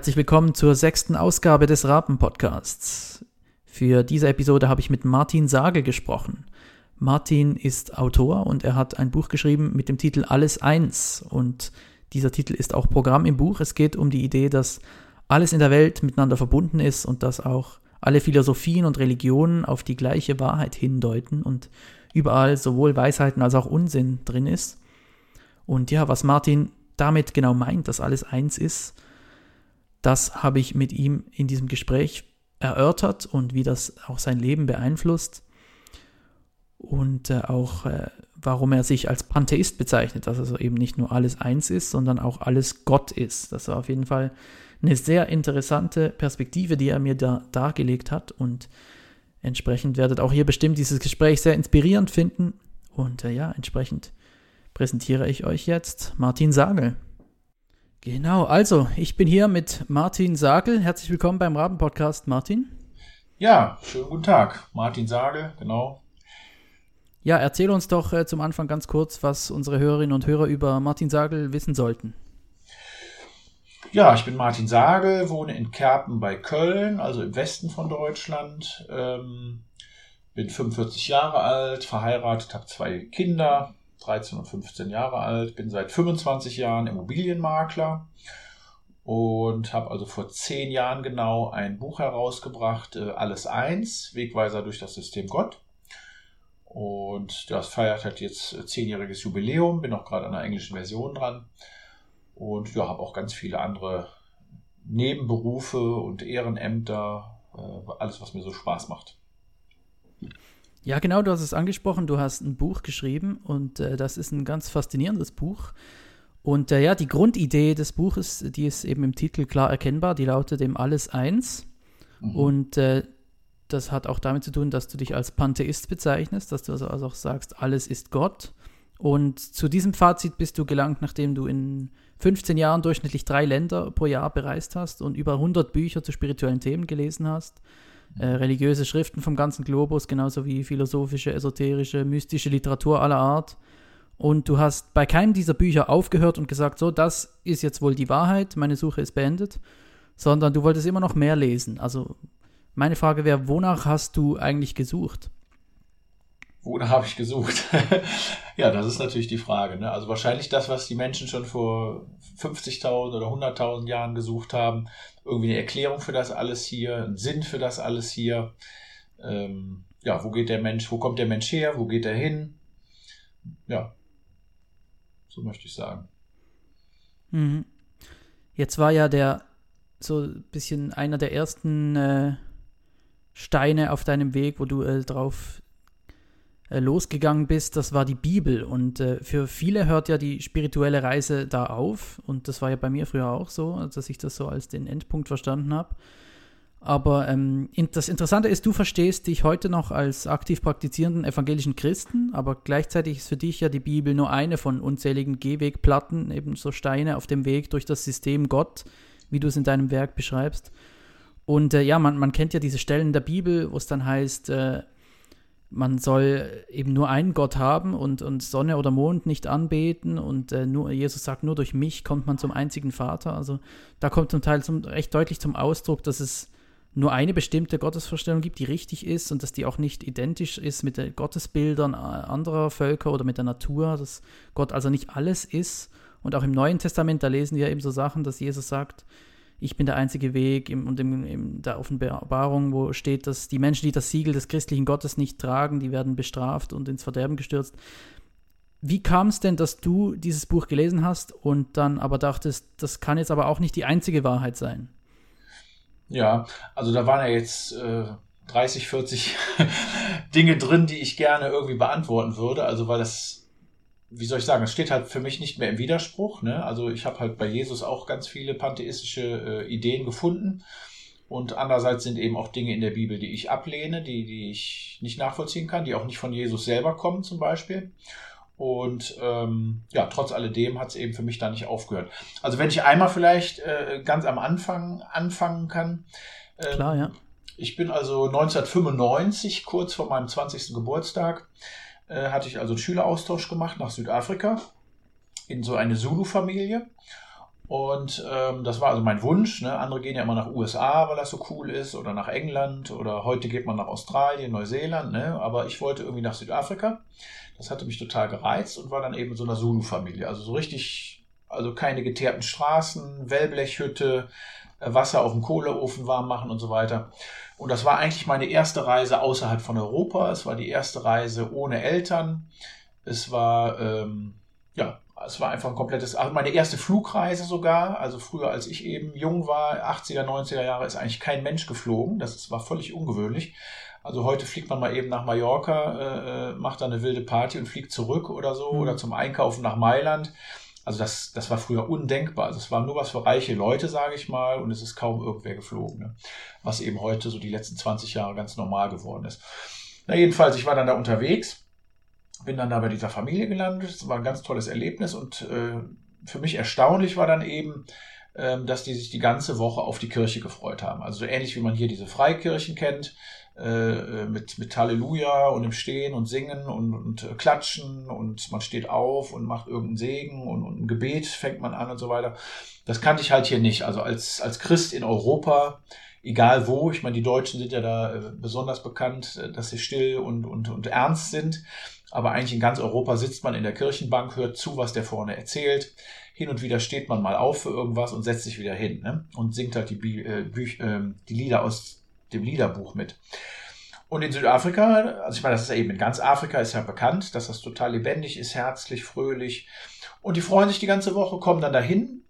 Herzlich willkommen zur sechsten Ausgabe des Rapen-Podcasts. Für diese Episode habe ich mit Martin Sage gesprochen. Martin ist Autor und er hat ein Buch geschrieben mit dem Titel Alles eins. Und dieser Titel ist auch Programm im Buch. Es geht um die Idee, dass alles in der Welt miteinander verbunden ist und dass auch alle Philosophien und Religionen auf die gleiche Wahrheit hindeuten und überall sowohl Weisheiten als auch Unsinn drin ist. Und ja, was Martin damit genau meint, dass alles eins ist, das habe ich mit ihm in diesem Gespräch erörtert und wie das auch sein Leben beeinflusst und äh, auch äh, warum er sich als Pantheist bezeichnet, dass also eben nicht nur alles eins ist, sondern auch alles Gott ist. Das war auf jeden Fall eine sehr interessante Perspektive, die er mir da dargelegt hat und entsprechend werdet auch hier bestimmt dieses Gespräch sehr inspirierend finden und äh, ja, entsprechend präsentiere ich euch jetzt Martin Sagel. Genau, also ich bin hier mit Martin Sagel. Herzlich willkommen beim Raben-Podcast, Martin. Ja, schönen guten Tag. Martin Sagel, genau. Ja, erzähl uns doch äh, zum Anfang ganz kurz, was unsere Hörerinnen und Hörer über Martin Sagel wissen sollten. Ja, ich bin Martin Sagel, wohne in Kerpen bei Köln, also im Westen von Deutschland. Ähm, bin 45 Jahre alt, verheiratet, habe zwei Kinder, 13 und 15 Jahre alt, bin seit 25 Jahren Immobilienmakler und habe also vor zehn Jahren genau ein Buch herausgebracht, äh, Alles eins, Wegweiser durch das System Gott. Und das feiert halt jetzt zehnjähriges Jubiläum, bin auch gerade an der englischen Version dran und ja, habe auch ganz viele andere Nebenberufe und Ehrenämter, äh, alles, was mir so Spaß macht. Ja, genau, du hast es angesprochen, du hast ein Buch geschrieben und äh, das ist ein ganz faszinierendes Buch. Und äh, ja, die Grundidee des Buches, die ist eben im Titel klar erkennbar, die lautet eben Alles eins. Mhm. Und äh, das hat auch damit zu tun, dass du dich als Pantheist bezeichnest, dass du also auch sagst, alles ist Gott. Und zu diesem Fazit bist du gelangt, nachdem du in 15 Jahren durchschnittlich drei Länder pro Jahr bereist hast und über 100 Bücher zu spirituellen Themen gelesen hast äh, religiöse Schriften vom ganzen Globus, genauso wie philosophische, esoterische, mystische Literatur aller Art. Und du hast bei keinem dieser Bücher aufgehört und gesagt, so, das ist jetzt wohl die Wahrheit, meine Suche ist beendet, sondern du wolltest immer noch mehr lesen. Also meine Frage wäre, wonach hast du eigentlich gesucht? Wonach habe ich gesucht? ja, das ist natürlich die Frage. Ne? Also wahrscheinlich das, was die Menschen schon vor 50.000 oder 100.000 Jahren gesucht haben. Irgendwie eine Erklärung für das alles hier, einen Sinn für das alles hier. Ähm, ja, wo geht der Mensch, wo kommt der Mensch her, wo geht er hin? Ja, so möchte ich sagen. Mhm. Jetzt war ja der so ein bisschen einer der ersten äh, Steine auf deinem Weg, wo du äh, drauf losgegangen bist, das war die Bibel. Und äh, für viele hört ja die spirituelle Reise da auf. Und das war ja bei mir früher auch so, dass ich das so als den Endpunkt verstanden habe. Aber ähm, das Interessante ist, du verstehst dich heute noch als aktiv praktizierenden evangelischen Christen, aber gleichzeitig ist für dich ja die Bibel nur eine von unzähligen Gehwegplatten, eben so Steine auf dem Weg durch das System Gott, wie du es in deinem Werk beschreibst. Und äh, ja, man, man kennt ja diese Stellen der Bibel, wo es dann heißt, äh, man soll eben nur einen Gott haben und, und Sonne oder Mond nicht anbeten und äh, nur, Jesus sagt, nur durch mich kommt man zum einzigen Vater. Also da kommt zum Teil zum, recht deutlich zum Ausdruck, dass es nur eine bestimmte Gottesvorstellung gibt, die richtig ist und dass die auch nicht identisch ist mit den Gottesbildern anderer Völker oder mit der Natur, dass Gott also nicht alles ist. Und auch im Neuen Testament, da lesen wir eben so Sachen, dass Jesus sagt, ich bin der einzige Weg im, und in, in der Offenbarung, wo steht, dass die Menschen, die das Siegel des christlichen Gottes nicht tragen, die werden bestraft und ins Verderben gestürzt. Wie kam es denn, dass du dieses Buch gelesen hast und dann aber dachtest, das kann jetzt aber auch nicht die einzige Wahrheit sein? Ja, also da waren ja jetzt äh, 30, 40 Dinge drin, die ich gerne irgendwie beantworten würde. Also weil das wie soll ich sagen, es steht halt für mich nicht mehr im Widerspruch. Ne? Also ich habe halt bei Jesus auch ganz viele pantheistische äh, Ideen gefunden. Und andererseits sind eben auch Dinge in der Bibel, die ich ablehne, die, die ich nicht nachvollziehen kann, die auch nicht von Jesus selber kommen zum Beispiel. Und ähm, ja, trotz alledem hat es eben für mich da nicht aufgehört. Also wenn ich einmal vielleicht äh, ganz am Anfang anfangen kann. Ähm, Klar, ja. Ich bin also 1995, kurz vor meinem 20. Geburtstag, äh, hatte ich also einen Schüleraustausch gemacht nach Südafrika in so eine Zulu-Familie. Und ähm, das war also mein Wunsch. Ne? Andere gehen ja immer nach USA, weil das so cool ist, oder nach England, oder heute geht man nach Australien, Neuseeland. Ne? Aber ich wollte irgendwie nach Südafrika. Das hatte mich total gereizt und war dann eben so einer Zulu-Familie. Also so richtig, also keine geteerten Straßen, Wellblechhütte, Wasser auf dem Kohleofen warm machen und so weiter. Und das war eigentlich meine erste Reise außerhalb von Europa. Es war die erste Reise ohne Eltern. Es war, ähm, ja, es war einfach ein komplettes, also meine erste Flugreise sogar. Also früher, als ich eben jung war, 80er, 90er Jahre, ist eigentlich kein Mensch geflogen. Das war völlig ungewöhnlich. Also heute fliegt man mal eben nach Mallorca, äh, äh macht da eine wilde Party und fliegt zurück oder so, mhm. oder zum Einkaufen nach Mailand. Also das, das war früher undenkbar. Also es war nur was für reiche Leute, sage ich mal, und es ist kaum irgendwer geflogen. Ne? Was eben heute so die letzten 20 Jahre ganz normal geworden ist. Na jedenfalls, ich war dann da unterwegs, bin dann da bei dieser Familie gelandet. Es war ein ganz tolles Erlebnis und äh, für mich erstaunlich war dann eben, äh, dass die sich die ganze Woche auf die Kirche gefreut haben. Also so ähnlich wie man hier diese Freikirchen kennt äh, mit, mit Halleluja und im Stehen und Singen und, und äh, Klatschen und man steht auf und macht irgendeinen Segen und, und ein Gebet fängt man an und so weiter. Das kannte ich halt hier nicht. Also als, als Christ in Europa, egal wo, ich meine, die Deutschen sind ja da äh, besonders bekannt, äh, dass sie still und, und, und ernst sind. Aber eigentlich in ganz Europa sitzt man in der Kirchenbank, hört zu, was der vorne erzählt. Hin und wieder steht man mal auf für irgendwas und setzt sich wieder hin ne? und singt halt die, äh, Büch, äh, die Lieder aus dem Liederbuch mit. Und in Südafrika, also ich meine, das ist ja eben in ganz Afrika, ist ja bekannt, dass das total lebendig ist, herzlich, fröhlich. Und die freuen sich die ganze Woche, kommen dann dahin.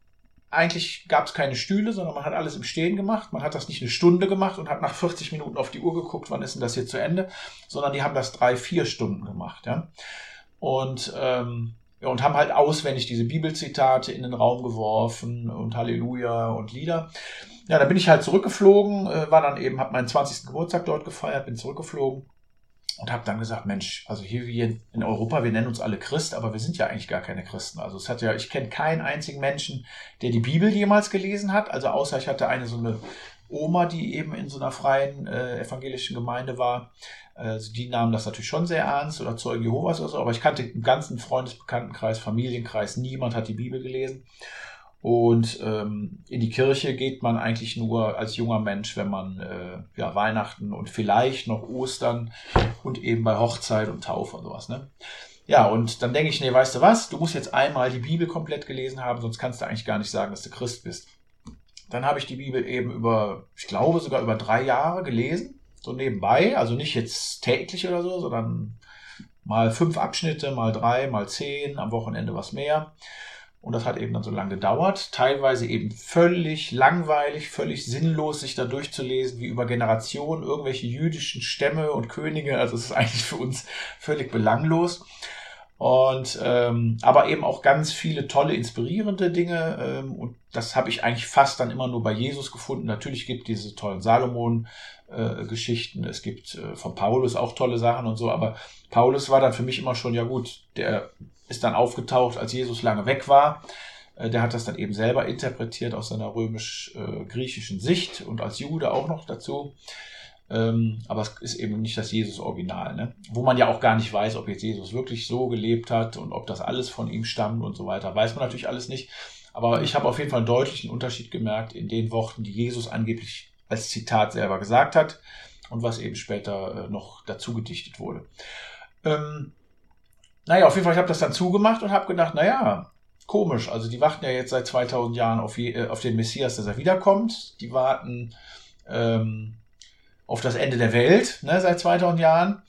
Eigentlich gab es keine Stühle, sondern man hat alles im Stehen gemacht. Man hat das nicht eine Stunde gemacht und hat nach 40 Minuten auf die Uhr geguckt, wann ist denn das hier zu Ende, sondern die haben das drei, vier Stunden gemacht. Ja? Und ähm, ja, und haben halt auswendig diese Bibelzitate in den Raum geworfen und Halleluja und Lieder. Ja, da bin ich halt zurückgeflogen, äh, war dann eben, habe meinen 20. Geburtstag dort gefeiert, bin zurückgeflogen und habe dann gesagt, Mensch, also hier wie in Europa, wir nennen uns alle Christ, aber wir sind ja eigentlich gar keine Christen. Also es hat ja, ich kenne keinen einzigen Menschen, der die Bibel jemals gelesen hat. Also außer ich hatte eine so eine Oma, die eben in so einer freien äh, evangelischen Gemeinde war. Also die nahmen das natürlich schon sehr ernst oder Zeugen Jehovas oder so, aber ich kannte im ganzen Freundesbekanntenkreis, Familienkreis, niemand hat die Bibel gelesen. Und ähm, in die Kirche geht man eigentlich nur als junger Mensch, wenn man äh, ja, Weihnachten und vielleicht noch Ostern und eben bei Hochzeit und Taufe und sowas. Ne? Ja, und dann denke ich, nee, weißt du was, du musst jetzt einmal die Bibel komplett gelesen haben, sonst kannst du eigentlich gar nicht sagen, dass du Christ bist. Dann habe ich die Bibel eben über, ich glaube sogar über drei Jahre gelesen, so nebenbei, also nicht jetzt täglich oder so, sondern mal fünf Abschnitte, mal drei, mal zehn, am Wochenende was mehr. Und das hat eben dann so lange gedauert. Teilweise eben völlig langweilig, völlig sinnlos, sich da durchzulesen, wie über Generationen irgendwelche jüdischen Stämme und Könige. Also es ist eigentlich für uns völlig belanglos. Und ähm, aber eben auch ganz viele tolle, inspirierende Dinge. Ähm, und das habe ich eigentlich fast dann immer nur bei Jesus gefunden. Natürlich gibt diese tollen Salomon-Geschichten. Äh, es gibt äh, von Paulus auch tolle Sachen und so, aber Paulus war dann für mich immer schon, ja gut, der ist dann aufgetaucht, als Jesus lange weg war. Äh, der hat das dann eben selber interpretiert aus seiner römisch-griechischen Sicht und als Jude auch noch dazu. Ähm, aber es ist eben nicht das Jesus-Original, ne? wo man ja auch gar nicht weiß, ob jetzt Jesus wirklich so gelebt hat und ob das alles von ihm stammt und so weiter. Weiß man natürlich alles nicht. Aber ich habe auf jeden Fall einen deutlichen Unterschied gemerkt in den Worten, die Jesus angeblich als Zitat selber gesagt hat und was eben später äh, noch dazu gedichtet wurde. Ähm, naja, auf jeden Fall, ich habe das dann zugemacht und habe gedacht, naja, komisch. Also die warten ja jetzt seit 2000 Jahren auf, je, äh, auf den Messias, dass er wiederkommt. Die warten ähm, auf das Ende der Welt ne, seit 2000 Jahren.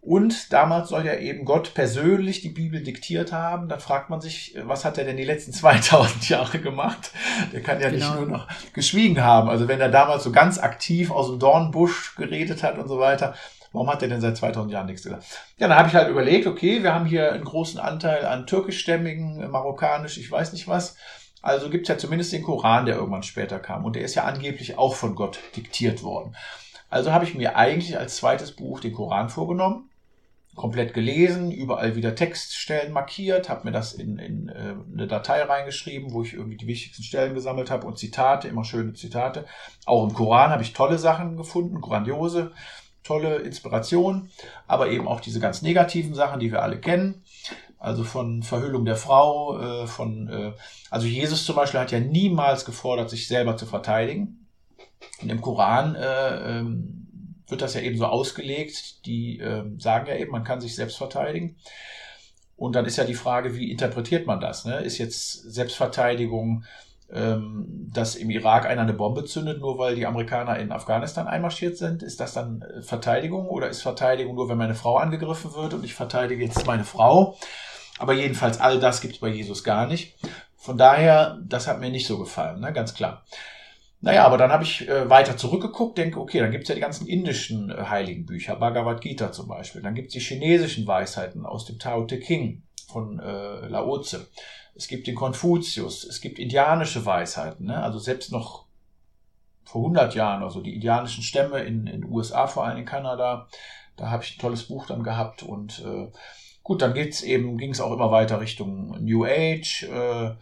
Und damals soll ja eben Gott persönlich die Bibel diktiert haben. Dann fragt man sich, was hat er denn die letzten 2000 Jahre gemacht? Der kann ja genau. nicht nur noch geschwiegen haben. Also wenn er damals so ganz aktiv aus dem Dornbusch geredet hat und so weiter, Warum hat er denn seit 2000 Jahren nichts gesagt? Ja, dann habe ich halt überlegt, okay, wir haben hier einen großen Anteil an türkischstämmigen, äh, marokkanisch, ich weiß nicht was. Also gibt es ja zumindest den Koran, der irgendwann später kam. Und der ist ja angeblich auch von Gott diktiert worden. Also habe ich mir eigentlich als zweites Buch den Koran vorgenommen, komplett gelesen, überall wieder Textstellen markiert, habe mir das in, in äh, eine Datei reingeschrieben, wo ich irgendwie die wichtigsten Stellen gesammelt habe und Zitate, immer schöne Zitate. Auch im Koran habe ich tolle Sachen gefunden, grandiose tolle Inspiration, aber eben auch diese ganz negativen Sachen, die wir alle kennen. Also von Verhüllung der Frau, äh, von, äh, also Jesus zum Beispiel hat ja niemals gefordert, sich selber zu verteidigen. Und im Koran äh, ähm, wird das ja eben so ausgelegt, die äh, sagen ja eben, man kann sich selbst verteidigen. Und dann ist ja die Frage, wie interpretiert man das? Ne? Ist jetzt Selbstverteidigung, ähm, dass im Irak einer eine Bombe zündet, nur weil die Amerikaner in Afghanistan einmarschiert sind? Ist das dann äh, Verteidigung oder ist Verteidigung nur, wenn meine Frau angegriffen wird und ich verteidige jetzt meine Frau? Aber jedenfalls all das gibt es bei Jesus gar nicht. Von daher, das hat mir nicht so gefallen, ne? ganz klar. Naja, aber dann habe ich äh, weiter zurückgeguckt, denke, okay, dann gibt's ja die ganzen indischen äh, heiligen Bücher, Bhagavad Gita zum Beispiel. Dann gibt's die chinesischen Weisheiten aus dem Tao Te King von äh, Lao Tse. Es gibt den Konfuzius, es gibt indianische Weisheiten, ne? also selbst noch vor 100 Jahren, also die indianischen Stämme in den USA, vor allem in Kanada, da habe ich ein tolles Buch dann gehabt und äh, gut, dann geht's eben, ging es auch immer weiter Richtung New Age, äh,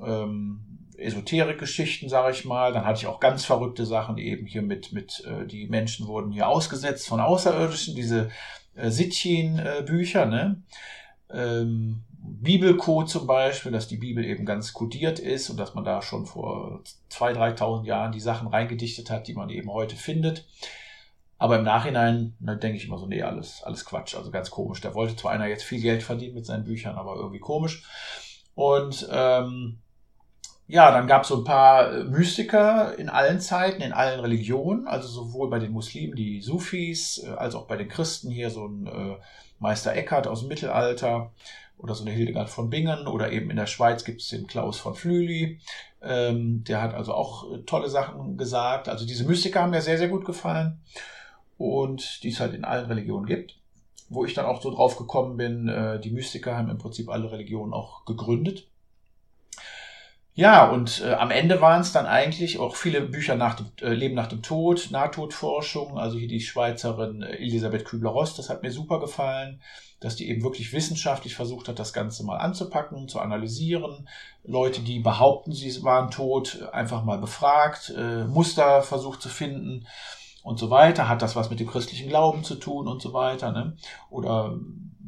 ähm, Esoterik-Geschichten, sage ich mal. Dann hatte ich auch ganz verrückte Sachen eben hier mit, mit äh, die Menschen wurden hier ausgesetzt von Außerirdischen, diese äh, Sitchin-Bücher, ne? Ähm, Bibelcode zum Beispiel, dass die Bibel eben ganz kodiert ist und dass man da schon vor 2.000, 3.000 Jahren die Sachen reingedichtet hat, die man eben heute findet. Aber im Nachhinein ne, denke ich immer so, nee, alles, alles Quatsch, also ganz komisch. Da wollte zwar einer jetzt viel Geld verdienen mit seinen Büchern, aber irgendwie komisch. Und ähm, ja, dann gab es so ein paar Mystiker in allen Zeiten, in allen Religionen, also sowohl bei den Muslimen, die Sufis, äh, als auch bei den Christen hier so ein äh, Meister Eckhart aus dem Mittelalter oder so eine Hildegard von Bingen oder eben in der Schweiz gibt es den Klaus von Flüli, ähm, der hat also auch äh, tolle Sachen gesagt. Also diese Mystiker haben mir sehr, sehr gut gefallen und die es halt in allen Religionen gibt. Wo ich dann auch so drauf gekommen bin, äh, die Mystiker haben im Prinzip alle Religionen auch gegründet. Ja, und äh, am Ende waren es dann eigentlich auch viele Bücher nach dem äh, Leben nach dem Tod, Nahtodforschung, also hier die Schweizerin äh, Elisabeth Kübler-Ross, das hat mir super gefallen, dass die eben wirklich wissenschaftlich versucht hat, das Ganze mal anzupacken, zu analysieren. Leute, die behaupten, sie waren tot, einfach mal befragt, äh, Muster versucht zu finden und so weiter. Hat das was mit dem christlichen Glauben zu tun und so weiter? Ne? Oder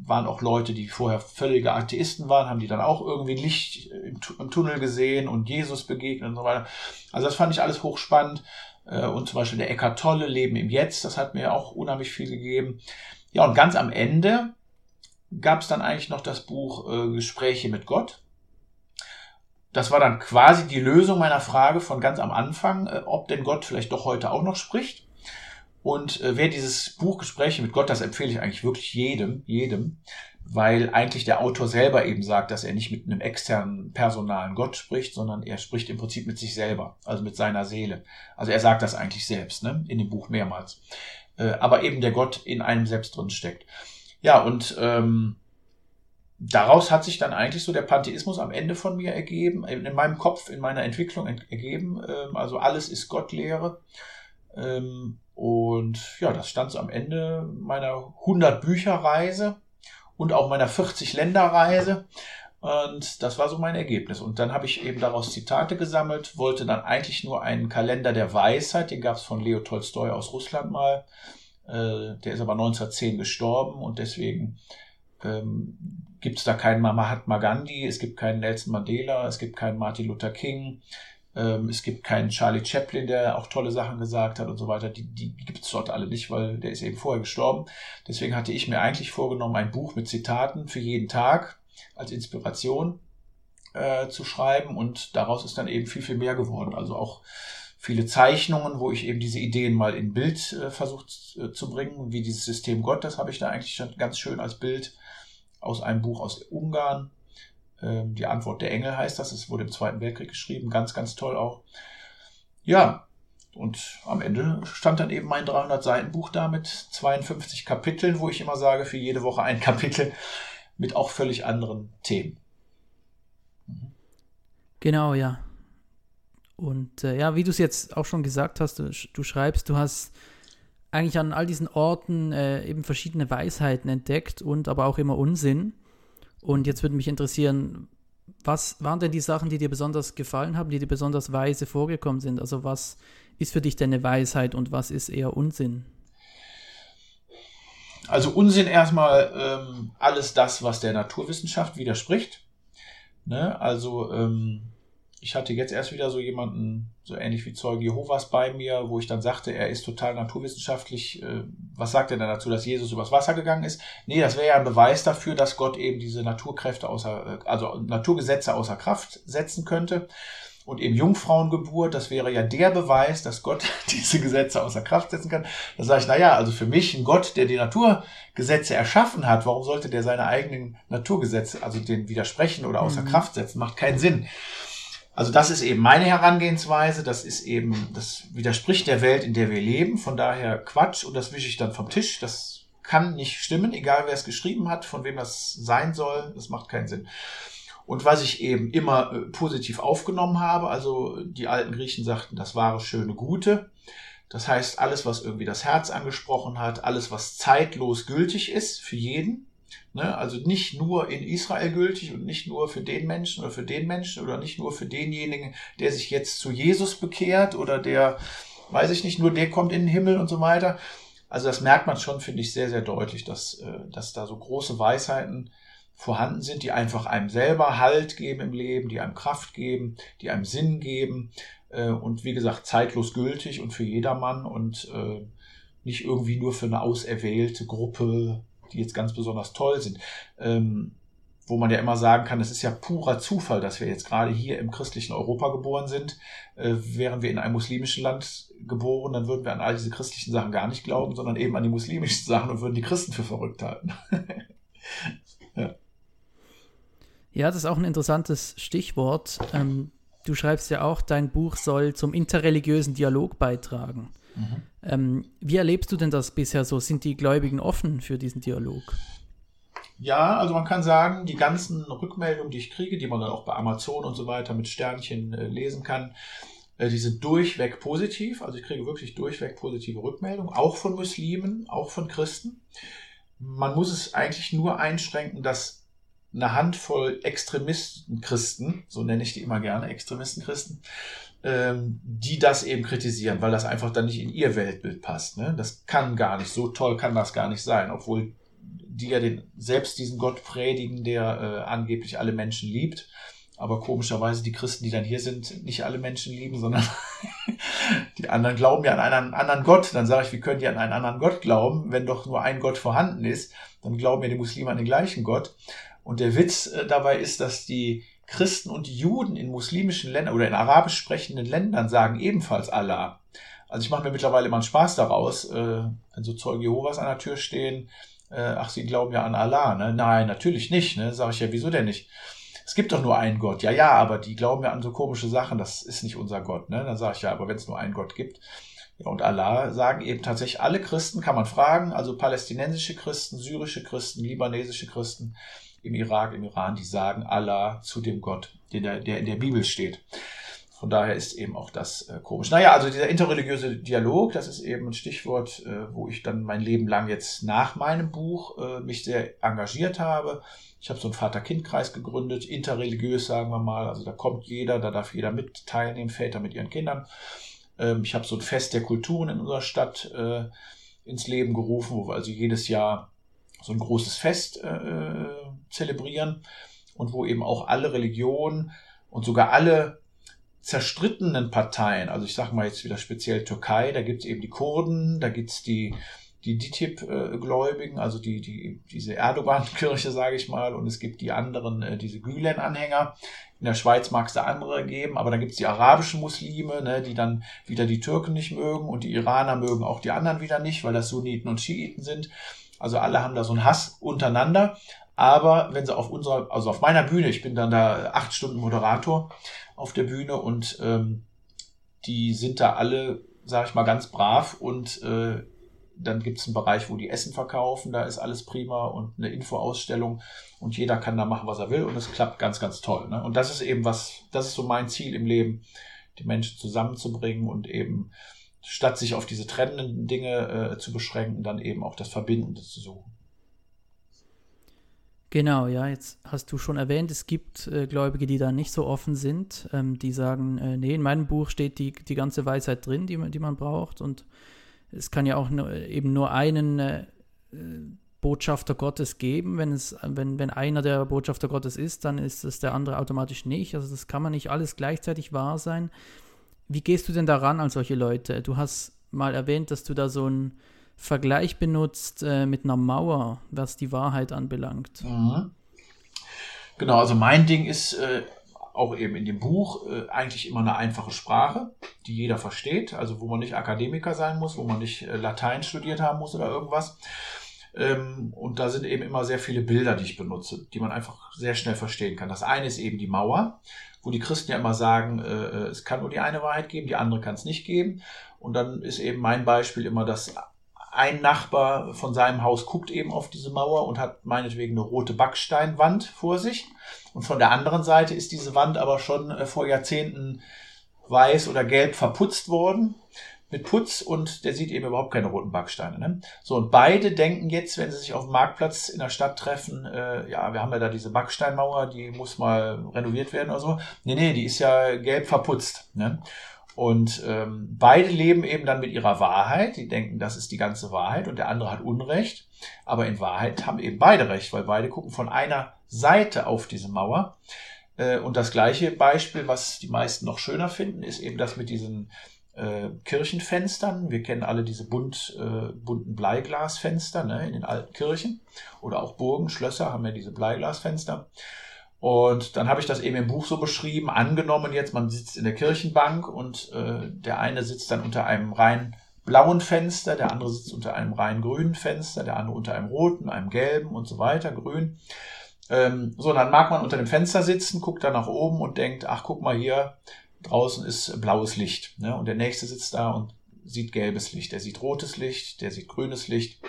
waren auch Leute, die vorher völlige Atheisten waren, haben die dann auch irgendwie Licht im, im Tunnel gesehen und Jesus begegnet und so weiter. Also das fand ich alles hochspannend. Äh, und zum Beispiel der Eckart Tolle, Leben im Jetzt, das hat mir auch unheimlich viel gegeben. Ja, und ganz am Ende gab es dann eigentlich noch das Buch äh, Gespräche mit Gott. Das war dann quasi die Lösung meiner Frage von ganz am Anfang, äh, ob denn Gott vielleicht doch heute auch noch spricht. Und äh, wer dieses Buch Gespräche mit Gott, das empfehle ich eigentlich wirklich jedem, jedem, weil eigentlich der Autor selber eben sagt, dass er nicht mit einem externen personalen Gott spricht, sondern er spricht im Prinzip mit sich selber, also mit seiner Seele. Also er sagt das eigentlich selbst, ne, in dem Buch mehrmals. Äh, aber eben der Gott in einem selbst drin steckt. Ja, und ähm, daraus hat sich dann eigentlich so der Pantheismus am Ende von mir ergeben, in meinem Kopf, in meiner Entwicklung ergeben. Ähm, also alles ist Gottlehre. Ähm, und ja, das stand so am Ende meiner 100 Bücherreise und auch meiner 40 Länderreise. Und das war so mein Ergebnis. Und dann habe ich eben daraus Zitate gesammelt, wollte dann eigentlich nur einen Kalender der Weisheit, den gab es von Leo Tolstoi aus Russland mal. Äh, der ist aber 1910 gestorben und deswegen ähm, gibt es da keinen Mahatma Gandhi, es gibt keinen Nelson Mandela, es gibt keinen Martin Luther King, ähm, es gibt keinen Charlie Chaplin, der auch tolle Sachen gesagt hat und so weiter. Die, die gibt es dort alle nicht, weil der ist eben vorher gestorben. Deswegen hatte ich mir eigentlich vorgenommen, ein Buch mit Zitaten für jeden Tag als Inspiration äh, zu schreiben und daraus ist dann eben viel, viel mehr geworden. Also auch viele Zeichnungen, wo ich eben diese Ideen mal in Bild äh, versucht äh, zu bringen, wie dieses System Gott, das habe ich da eigentlich schon ganz schön als Bild aus einem Buch aus Ungarn ähm, die Antwort der Engel heißt das. Es wurde im Zweiten Weltkrieg geschrieben. Ganz, ganz toll auch. Ja, und am Ende stand dann eben mein 300 Seiten Buch da mit 52 Kapiteln, wo ich immer sage, für jede Woche ein Kapitel mit auch völlig anderen Themen. Mhm. Genau, ja. Und äh, ja, wie du es jetzt auch schon gesagt hast, du, du, schreibst, du hast eigentlich an all diesen Orten äh, eben verschiedene Weisheiten entdeckt und aber auch immer Unsinn. Und jetzt würde mich interessieren, was waren denn die Sachen, die dir besonders gefallen haben, die dir besonders weise vorgekommen sind? Also was ist für dich denn eine Weisheit und was ist eher Unsinn? also Unsinn erstmal ähm, alles das, was der Naturwissenschaft widerspricht. Ne? Also ähm, ich hatte jetzt erst wieder so jemanden, so ähnlich wie Zeuge Jehovas bei mir, wo ich dann sagte, er ist total naturwissenschaftlich. Äh, was sagt er denn dazu, dass Jesus übers Wasser gegangen ist? Nee, das wäre ja ein Beweis dafür, dass Gott eben diese Naturkräfte außer, äh, also Naturgesetze außer Kraft setzen könnte. Und eben Jungfrauengeburt, das wäre ja der Beweis, dass Gott diese Gesetze außer Kraft setzen kann. Da sage ich, na ja, also für mich ein Gott, der die Naturgesetze erschaffen hat, warum sollte der seine eigenen Naturgesetze, also den widersprechen oder außer mhm. Kraft setzen? Macht keinen Sinn. Also das ist eben meine Herangehensweise, das ist eben, das widerspricht der Welt, in der wir leben, von daher Quatsch und das wische ich dann vom Tisch. Das kann nicht stimmen, egal wer es geschrieben hat, von wem das sein soll, das macht keinen Sinn. Und was ich eben immer äh, positiv aufgenommen habe, also die alten Griechen sagten, das wahre, schöne, gute. Das heißt, alles, was irgendwie das Herz angesprochen hat, alles, was zeitlos gültig ist für jeden. Ne? Also nicht nur in Israel gültig und nicht nur für den Menschen oder für den Menschen oder nicht nur für denjenigen, der sich jetzt zu Jesus bekehrt oder der, weiß ich nicht, nur der kommt in den Himmel und so weiter. Also das merkt man schon, finde ich, sehr, sehr deutlich, dass, äh, dass da so große Weisheiten vorhanden sind, die einfach einem selber Halt geben im Leben, die einem Kraft geben, die einem Sinn geben äh, und wie gesagt zeitlos gültig und für jedermann und äh, nicht irgendwie nur für eine auserwählte Gruppe, die jetzt ganz besonders toll sind. Ähm, wo man ja immer sagen kann, es ist ja purer Zufall, dass wir jetzt gerade hier im christlichen Europa geboren sind. Äh, wären wir in einem muslimischen Land geboren, dann würden wir an all diese christlichen Sachen gar nicht glauben, sondern eben an die muslimischen Sachen und würden die Christen für verrückt halten. ja. Ja, das ist auch ein interessantes Stichwort. Ähm, du schreibst ja auch, dein Buch soll zum interreligiösen Dialog beitragen. Mhm. Ähm, wie erlebst du denn das bisher so? Sind die Gläubigen offen für diesen Dialog? Ja, also man kann sagen, die ganzen Rückmeldungen, die ich kriege, die man dann auch bei Amazon und so weiter mit Sternchen äh, lesen kann, äh, die sind durchweg positiv. Also ich kriege wirklich durchweg positive Rückmeldungen, auch von Muslimen, auch von Christen. Man muss es eigentlich nur einschränken, dass eine Handvoll Extremisten-Christen, so nenne ich die immer gerne, Extremisten-Christen, ähm, die das eben kritisieren, weil das einfach dann nicht in ihr Weltbild passt. Ne? Das kann gar nicht, so toll kann das gar nicht sein, obwohl die ja den, selbst diesen Gott predigen, der äh, angeblich alle Menschen liebt. Aber komischerweise die Christen, die dann hier sind, nicht alle Menschen lieben, sondern die anderen glauben ja an einen anderen Gott. Dann sage ich, wie könnt ihr an einen anderen Gott glauben, wenn doch nur ein Gott vorhanden ist? Dann glauben ja die Muslime an den gleichen Gott. Und der Witz äh, dabei ist, dass die Christen und Juden in muslimischen Ländern oder in arabisch sprechenden Ländern sagen ebenfalls Allah. Also ich mache mir mittlerweile immer einen Spaß daraus, äh, wenn so Zeugen Jehovas an der Tür stehen, äh, ach, sie glauben ja an Allah. Ne? Nein, natürlich nicht. Ne? Sag ich ja, wieso denn nicht? Es gibt doch nur einen Gott. Ja, ja, aber die glauben ja an so komische Sachen, das ist nicht unser Gott. Ne? Dann sage ich ja, aber wenn es nur einen Gott gibt. Ja, und Allah sagen eben tatsächlich alle Christen, kann man fragen, also palästinensische Christen, syrische Christen, libanesische Christen, im Irak, im Iran, die sagen Allah zu dem Gott, der, der in der Bibel steht. Von daher ist eben auch das äh, komisch. Naja, also dieser interreligiöse Dialog, das ist eben ein Stichwort, äh, wo ich dann mein Leben lang jetzt nach meinem Buch äh, mich sehr engagiert habe. Ich habe so einen Vater-Kind-Kreis gegründet, interreligiös sagen wir mal. Also da kommt jeder, da darf jeder mit teilnehmen, Väter mit ihren Kindern. Ähm, ich habe so ein Fest der Kulturen in unserer Stadt äh, ins Leben gerufen, wo wir also jedes Jahr so ein großes Fest äh, zelebrieren und wo eben auch alle Religionen und sogar alle zerstrittenen Parteien, also ich sage mal jetzt wieder speziell Türkei, da gibt es eben die Kurden, da gibt es die, die DITIB-Gläubigen, also die, die, diese Erdogan-Kirche, sage ich mal, und es gibt die anderen, äh, diese Gülen-Anhänger. In der Schweiz mag es da andere geben, aber da gibt es die arabischen Muslime, ne, die dann wieder die Türken nicht mögen und die Iraner mögen auch die anderen wieder nicht, weil das Sunniten und Schiiten sind. Also alle haben da so einen Hass untereinander. Aber wenn sie auf unserer, also auf meiner Bühne, ich bin dann da acht Stunden Moderator auf der Bühne und ähm, die sind da alle, sag ich mal, ganz brav und äh, dann gibt es einen Bereich, wo die Essen verkaufen, da ist alles prima und eine Infoausstellung und jeder kann da machen, was er will und es klappt ganz, ganz toll. Ne? Und das ist eben was, das ist so mein Ziel im Leben, die Menschen zusammenzubringen und eben statt sich auf diese trennenden Dinge äh, zu beschränken, dann eben auch das Verbindende zu suchen. Genau, ja, jetzt hast du schon erwähnt, es gibt äh, Gläubige, die da nicht so offen sind, ähm, die sagen, äh, nee, in meinem Buch steht die, die ganze Weisheit drin, die man, die man braucht und es kann ja auch nur, eben nur einen äh, Botschafter Gottes geben. Wenn, es, wenn, wenn einer der Botschafter Gottes ist, dann ist es der andere automatisch nicht. Also das kann man nicht alles gleichzeitig wahr sein. Wie gehst du denn daran an solche Leute? Du hast mal erwähnt, dass du da so einen Vergleich benutzt äh, mit einer Mauer, was die Wahrheit anbelangt. Mhm. Genau, also mein Ding ist äh, auch eben in dem Buch äh, eigentlich immer eine einfache Sprache, die jeder versteht, also wo man nicht Akademiker sein muss, wo man nicht äh, Latein studiert haben muss oder irgendwas. Ähm, und da sind eben immer sehr viele Bilder, die ich benutze, die man einfach sehr schnell verstehen kann. Das eine ist eben die Mauer, wo die Christen ja immer sagen, äh, äh es kann nur die eine Wahrheit geben, die andere kann es nicht geben. Und dann ist eben mein Beispiel immer, dass ein Nachbar von seinem Haus guckt eben auf diese Mauer und hat meinetwegen eine rote Backsteinwand vor sich. Und von der anderen Seite ist diese Wand aber schon äh, vor Jahrzehnten weiß oder gelb verputzt worden mit Putz und der sieht eben überhaupt keine roten Backsteine. Ne? So, und beide denken jetzt, wenn sie sich auf dem Marktplatz in der Stadt treffen, äh, ja, wir haben ja da diese Backsteinmauer, die muss mal renoviert werden oder so. Nee, nee, die ist ja gelb verputzt. Ne? Und ähm, beide leben eben dann mit ihrer Wahrheit. Die denken, das ist die ganze Wahrheit und der andere hat Unrecht. Aber in Wahrheit haben eben beide recht, weil beide gucken von einer Seite auf diese Mauer. Äh, und das gleiche Beispiel, was die meisten noch schöner finden, ist eben das mit diesen äh, Kirchenfenstern. Wir kennen alle diese bunt, äh, bunten Bleiglasfenster ne, in den alten Kirchen. Oder auch Burgen, Schlösser haben ja diese Bleiglasfenster. Und dann habe ich das eben im Buch so beschrieben, angenommen jetzt, man sitzt in der Kirchenbank und äh, der eine sitzt dann unter einem rein blauen Fenster, der andere sitzt unter einem rein grünen Fenster, der andere unter einem roten, einem gelben und so weiter, grün. Ähm, so, dann mag man unter dem Fenster sitzen, guckt dann nach oben und denkt, ach guck mal hier, draußen ist blaues Licht. Ne? Und der nächste sitzt da und sieht gelbes Licht, der sieht rotes Licht, der sieht grünes Licht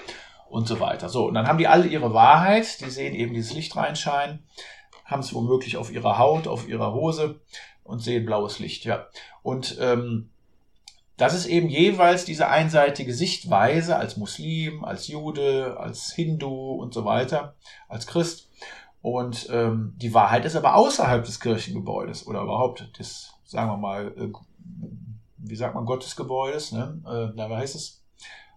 und so weiter. So, und dann haben die alle ihre Wahrheit, die sehen eben dieses Licht reinscheinen haben es womöglich auf ihrer Haut, auf ihrer Hose und sehen blaues Licht. Ja. Und ähm, das ist eben jeweils diese einseitige Sichtweise als Muslim, als Jude, als Hindu und so weiter, als Christ. Und ähm, die Wahrheit ist aber außerhalb des Kirchengebäudes oder überhaupt des, sagen wir mal, äh, wie sagt man, Gottesgebäudes, ne? Äh, na, wie heißt es?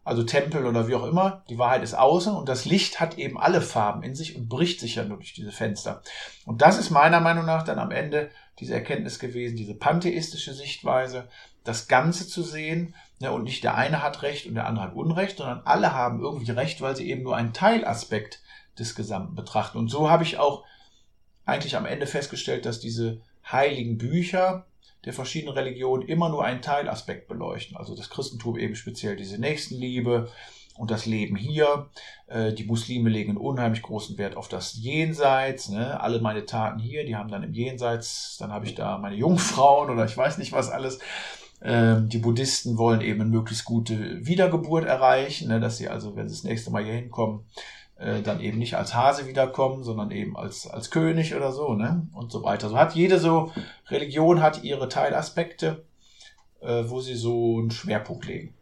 also Tempel oder wie auch immer. Die Wahrheit ist außen und das Licht hat eben alle Farben in sich und bricht sich ja nur durch diese Fenster. Und das ist meiner Meinung nach dann am Ende diese Erkenntnis gewesen, diese pantheistische Sichtweise, das Ganze zu sehen ne, und nicht der eine hat Recht und der andere hat Unrecht, sondern alle haben irgendwie Recht, weil sie eben nur einen Teilaspekt des Gesamten betrachten. Und so habe ich auch eigentlich am Ende festgestellt, dass diese heiligen Bücher, der verschiedenen Religionen immer nur einen Teilaspekt beleuchten. Also das Christentum eben speziell diese Nächstenliebe und das Leben hier. Äh, die Muslime legen einen unheimlich großen Wert auf das Jenseits. Ne? Alle meine Taten hier, die haben dann im Jenseits, dann habe ich da meine Jungfrauen oder ich weiß nicht was alles. Ähm, die Buddhisten wollen eben eine möglichst gute Wiedergeburt erreichen, ne? dass sie also, wenn sie das nächste Mal hier hinkommen, äh, dann eben nicht als Hase wiederkommen, sondern eben als, als König oder so, ne? Und so weiter. So hat jede so Religion hat ihre Teilaspekte, äh, wo sie so einen Schwerpunkt legen.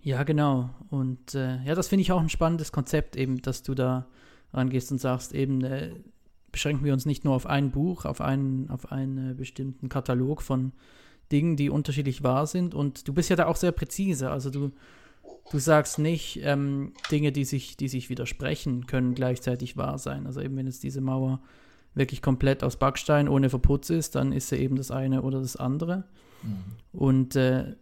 Ja, genau. Und äh, ja, das finde ich auch ein spannendes Konzept, eben, dass du da rangehst und sagst, eben, äh, beschränken wir uns nicht nur auf ein Buch, auf einen, auf einen äh, bestimmten Katalog von Dingen, die unterschiedlich wahr sind. Und du bist ja da auch sehr präzise. Also du du sagst nicht, ähm, Dinge, die sich, die sich widersprechen, können gleichzeitig wahr sein. Also eben, wenn jetzt diese Mauer wirklich komplett aus Backstein ohne Verputz ist, dann ist sie eben das eine oder das andere. Mhm. Und äh,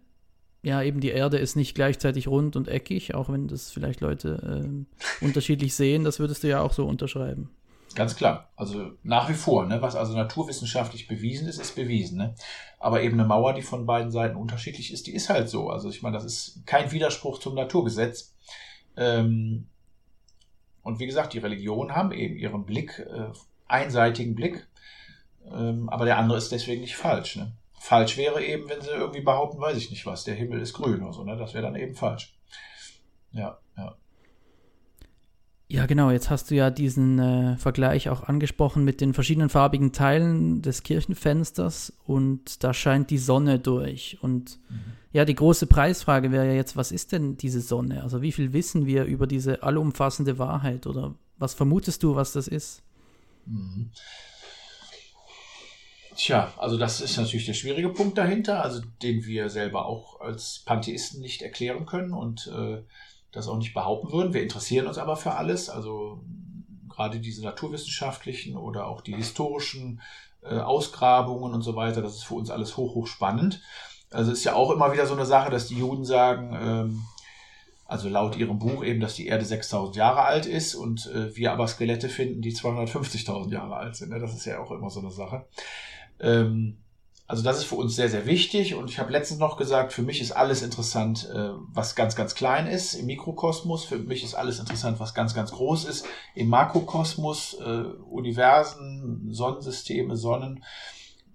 ja, eben die Erde ist nicht gleichzeitig rund und eckig, auch wenn das vielleicht Leute äh, unterschiedlich sehen, das würdest du ja auch so unterschreiben. Ganz klar. Also nach wie vor, ne? was also naturwissenschaftlich bewiesen ist, ist bewiesen. Ne? Aber eben eine Mauer, die von beiden Seiten unterschiedlich ist, die ist halt so. Also ich meine, das ist kein Widerspruch zum Naturgesetz. Ähm, und wie gesagt, die Religionen haben eben ihren Blick, äh, einseitigen Blick. Ähm, aber der andere ist deswegen nicht falsch. Ne? Falsch wäre eben, wenn sie irgendwie behaupten, weiß ich nicht was, der Himmel ist grün oder so. Ne? Das wäre dann eben falsch. Ja, ja. Ja, genau. Jetzt hast du ja diesen äh, Vergleich auch angesprochen mit den verschiedenen farbigen Teilen des Kirchenfensters und da scheint die Sonne durch. Und mhm. ja, die große Preisfrage wäre ja jetzt, was ist denn diese Sonne? Also wie viel wissen wir über diese allumfassende Wahrheit oder was vermutest du, was das ist? Mhm. Tja, also das ist natürlich der schwierige Punkt dahinter, also den wir selber auch als Pantheisten nicht erklären können und äh, das auch nicht behaupten würden. Wir interessieren uns aber für alles, also gerade diese naturwissenschaftlichen oder auch die historischen äh, Ausgrabungen und so weiter, das ist für uns alles hoch, hoch spannend. Also ist ja auch immer wieder so eine Sache, dass die Juden sagen, ähm, also laut ihrem Buch eben, dass die Erde 6000 Jahre alt ist und äh, wir aber Skelette finden, die 250.000 Jahre alt sind. Ne? Das ist ja auch immer so eine Sache. Ähm, also das ist für uns sehr, sehr wichtig. Und ich habe letztens noch gesagt, für mich ist alles interessant, äh, was ganz, ganz klein ist im Mikrokosmos. Für mich ist alles interessant, was ganz, ganz groß ist im Makrokosmos, äh, Universen, Sonnensysteme, Sonnen.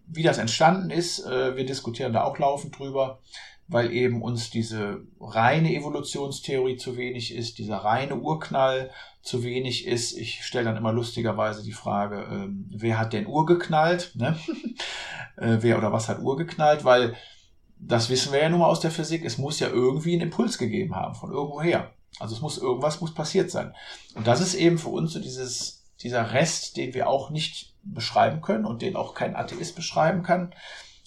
Wie das entstanden ist, äh, wir diskutieren da auch laufend drüber, weil eben uns diese reine Evolutionstheorie zu wenig ist, dieser reine Urknall zu wenig ist. Ich stelle dann immer lustigerweise die Frage, ähm, wer hat denn urgeknallt? Ne? äh, wer oder was hat urgeknallt? Weil das wissen wir ja nun mal aus der Physik. Es muss ja irgendwie einen Impuls gegeben haben von irgendwoher. Also es muss irgendwas muss passiert sein. Und das ist eben für uns so dieses, dieser Rest, den wir auch nicht beschreiben können und den auch kein Atheist beschreiben kann.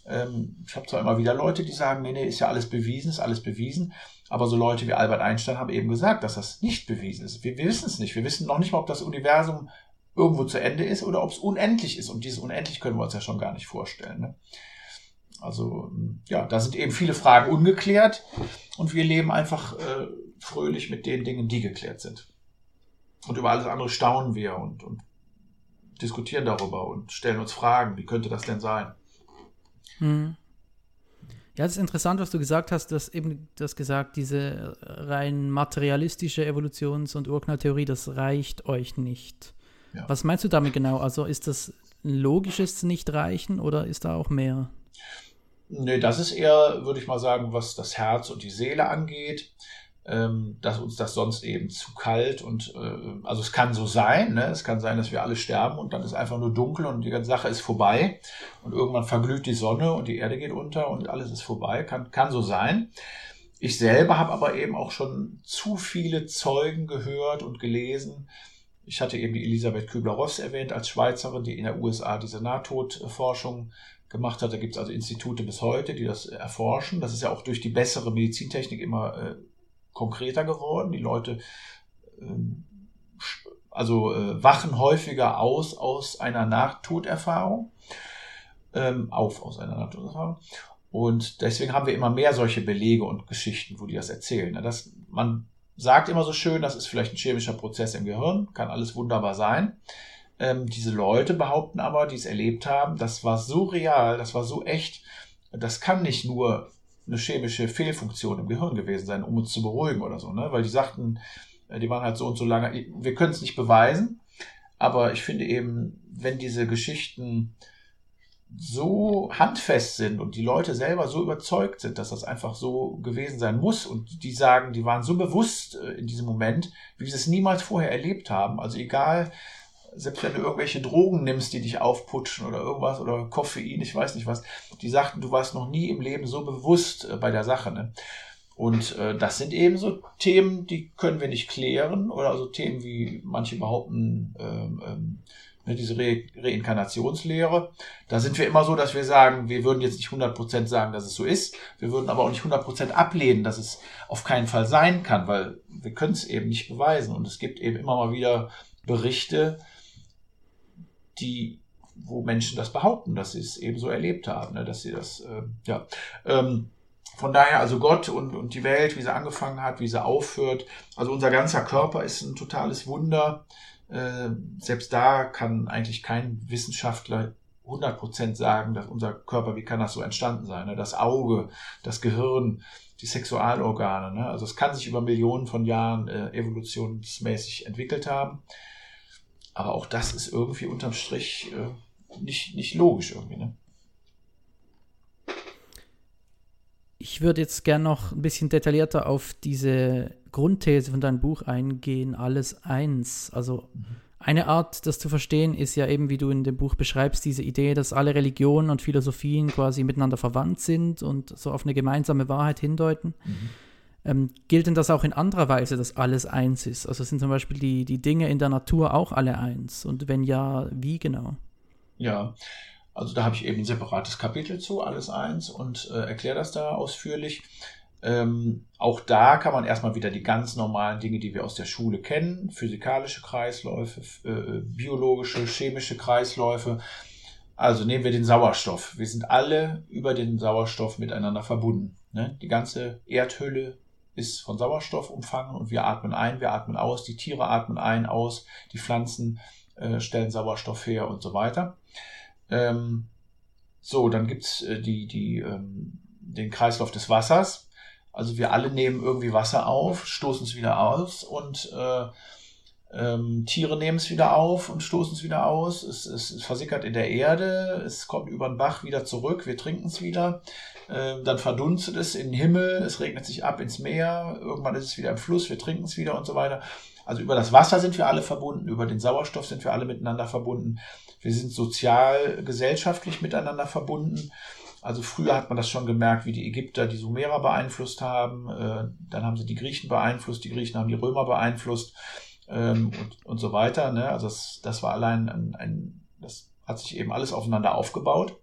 Ähm, ich habe zwar immer wieder Leute, die sagen, nee, nee, ist ja alles bewiesen, ist alles bewiesen. Aber so Leute wie Albert Einstein haben eben gesagt, dass das nicht bewiesen ist. Wir, wir wissen es nicht. Wir wissen noch nicht mal, ob das Universum irgendwo zu Ende ist oder ob es unendlich ist. Und dieses unendlich können wir uns ja schon gar nicht vorstellen. Ne? Also ja, da sind eben viele Fragen ungeklärt und wir leben einfach äh, fröhlich mit den Dingen, die geklärt sind. Und über alles andere staunen wir und, und diskutieren darüber und stellen uns Fragen, wie könnte das denn sein? Hm. Ja, das ist interessant, was du gesagt hast. Du hast eben das gesagt, diese rein materialistische Evolutions- und Urknalltheorie, das reicht euch nicht. Ja. Was meinst du damit genau? Also ist das ein logisches Nicht-Reichen oder ist da auch mehr? Nee, das ist eher, würde ich mal sagen, was das Herz und die Seele angeht dass uns das sonst eben zu kalt und äh, also es kann so sein, ne? es kann sein, dass wir alle sterben und dann ist einfach nur dunkel und die ganze Sache ist vorbei und irgendwann verglüht die Sonne und die Erde geht unter und alles ist vorbei, kann, kann so sein. Ich selber habe aber eben auch schon zu viele Zeugen gehört und gelesen. Ich hatte eben die Elisabeth Kübler-Ross erwähnt als Schweizerin, die in der USA diese Nahtodforschung gemacht hat. Da gibt es also Institute bis heute, die das erforschen. Das ist ja auch durch die bessere Medizintechnik immer äh, konkreter geworden. Die Leute ähm, also äh, wachen häufiger aus aus einer Nachtoderfahrung, ähm, auf aus einer Nachtoderfahrung. Und deswegen haben wir immer mehr solche Belege und Geschichten, wo die das erzählen. Das, man sagt immer so schön, das ist vielleicht ein chemischer Prozess im Gehirn, kann alles wunderbar sein. Ähm, diese Leute behaupten aber, die es erlebt haben, das war so real, das war so echt, das kann nicht nur eine chemische Fehlfunktion im Gehirn gewesen sein, um uns zu beruhigen oder so, ne? Weil die sagten, äh, die waren halt so und so lange, wir können es nicht beweisen, aber ich finde eben, wenn diese Geschichten so handfest sind und die Leute selber so überzeugt sind, dass das einfach so gewesen sein muss und die sagen, die waren so bewusst äh, in diesem Moment, wie sie es niemals vorher erlebt haben. Also egal, selbst wenn du irgendwelche Drogen nimmst, die dich aufputschen oder irgendwas oder Koffein, ich weiß nicht was, die sagten, du warst noch nie im Leben so bewusst äh, bei der Sache. Ne? Und äh, das sind eben so Themen, die können wir nicht klären oder also Themen wie manche behaupten, ähm, ähm, ne, diese Re Reinkarnationslehre. Da sind wir immer so, dass wir sagen, wir würden jetzt nicht 100% sagen, dass es so ist. Wir würden aber auch nicht 100% ablehnen, dass es auf keinen Fall sein kann, weil wir können es eben nicht beweisen. Und es gibt eben immer mal wieder Berichte, die, wo Menschen das behaupten, dass sie es eben so erlebt haben, ne, dass sie das, äh, ja. Ähm, von daher, also Gott und, und die Welt, wie sie angefangen hat, wie sie aufhört. Also unser ganzer Körper ist ein totales Wunder. Äh, selbst da kann eigentlich kein Wissenschaftler 100% sagen, dass unser Körper, wie kann das so entstanden sein? Ne? Das Auge, das Gehirn, die Sexualorgane. Ne? Also es kann sich über Millionen von Jahren äh, evolutionsmäßig entwickelt haben. Aber auch das ist irgendwie unterm Strich äh, nicht, nicht logisch irgendwie. Ne? Ich würde jetzt gerne noch ein bisschen detaillierter auf diese Grundthese von deinem Buch eingehen, alles eins. Also mhm. eine Art, das zu verstehen, ist ja eben, wie du in dem Buch beschreibst, diese Idee, dass alle Religionen und Philosophien quasi miteinander verwandt sind und so auf eine gemeinsame Wahrheit hindeuten. Mhm. Ähm, gilt denn das auch in anderer Weise, dass alles eins ist? Also sind zum Beispiel die, die Dinge in der Natur auch alle eins? Und wenn ja, wie genau? Ja, also da habe ich eben ein separates Kapitel zu, alles eins, und äh, erkläre das da ausführlich. Ähm, auch da kann man erstmal wieder die ganz normalen Dinge, die wir aus der Schule kennen, physikalische Kreisläufe, äh, biologische, chemische Kreisläufe. Also nehmen wir den Sauerstoff. Wir sind alle über den Sauerstoff miteinander verbunden. Ne? Die ganze Erdhülle ist von Sauerstoff umfangen und wir atmen ein, wir atmen aus, die Tiere atmen ein, aus, die Pflanzen äh, stellen Sauerstoff her und so weiter. Ähm, so, dann gibt's äh, die, die, ähm, den Kreislauf des Wassers. Also wir alle nehmen irgendwie Wasser auf, stoßen es wieder aus und äh, ähm, Tiere nehmen es wieder auf und stoßen es wieder aus. Es, es, es, versickert in der Erde, es kommt über den Bach wieder zurück, wir trinken es wieder. Ähm, dann verdunstet es in den Himmel, es regnet sich ab ins Meer, irgendwann ist es wieder im Fluss, wir trinken es wieder und so weiter. Also über das Wasser sind wir alle verbunden, über den Sauerstoff sind wir alle miteinander verbunden. Wir sind sozial, gesellschaftlich miteinander verbunden. Also früher hat man das schon gemerkt, wie die Ägypter die Sumerer beeinflusst haben. Äh, dann haben sie die Griechen beeinflusst, die Griechen haben die Römer beeinflusst ähm, und, und so weiter. Ne? Also das, das war allein ein, ein, das hat sich eben alles aufeinander aufgebaut.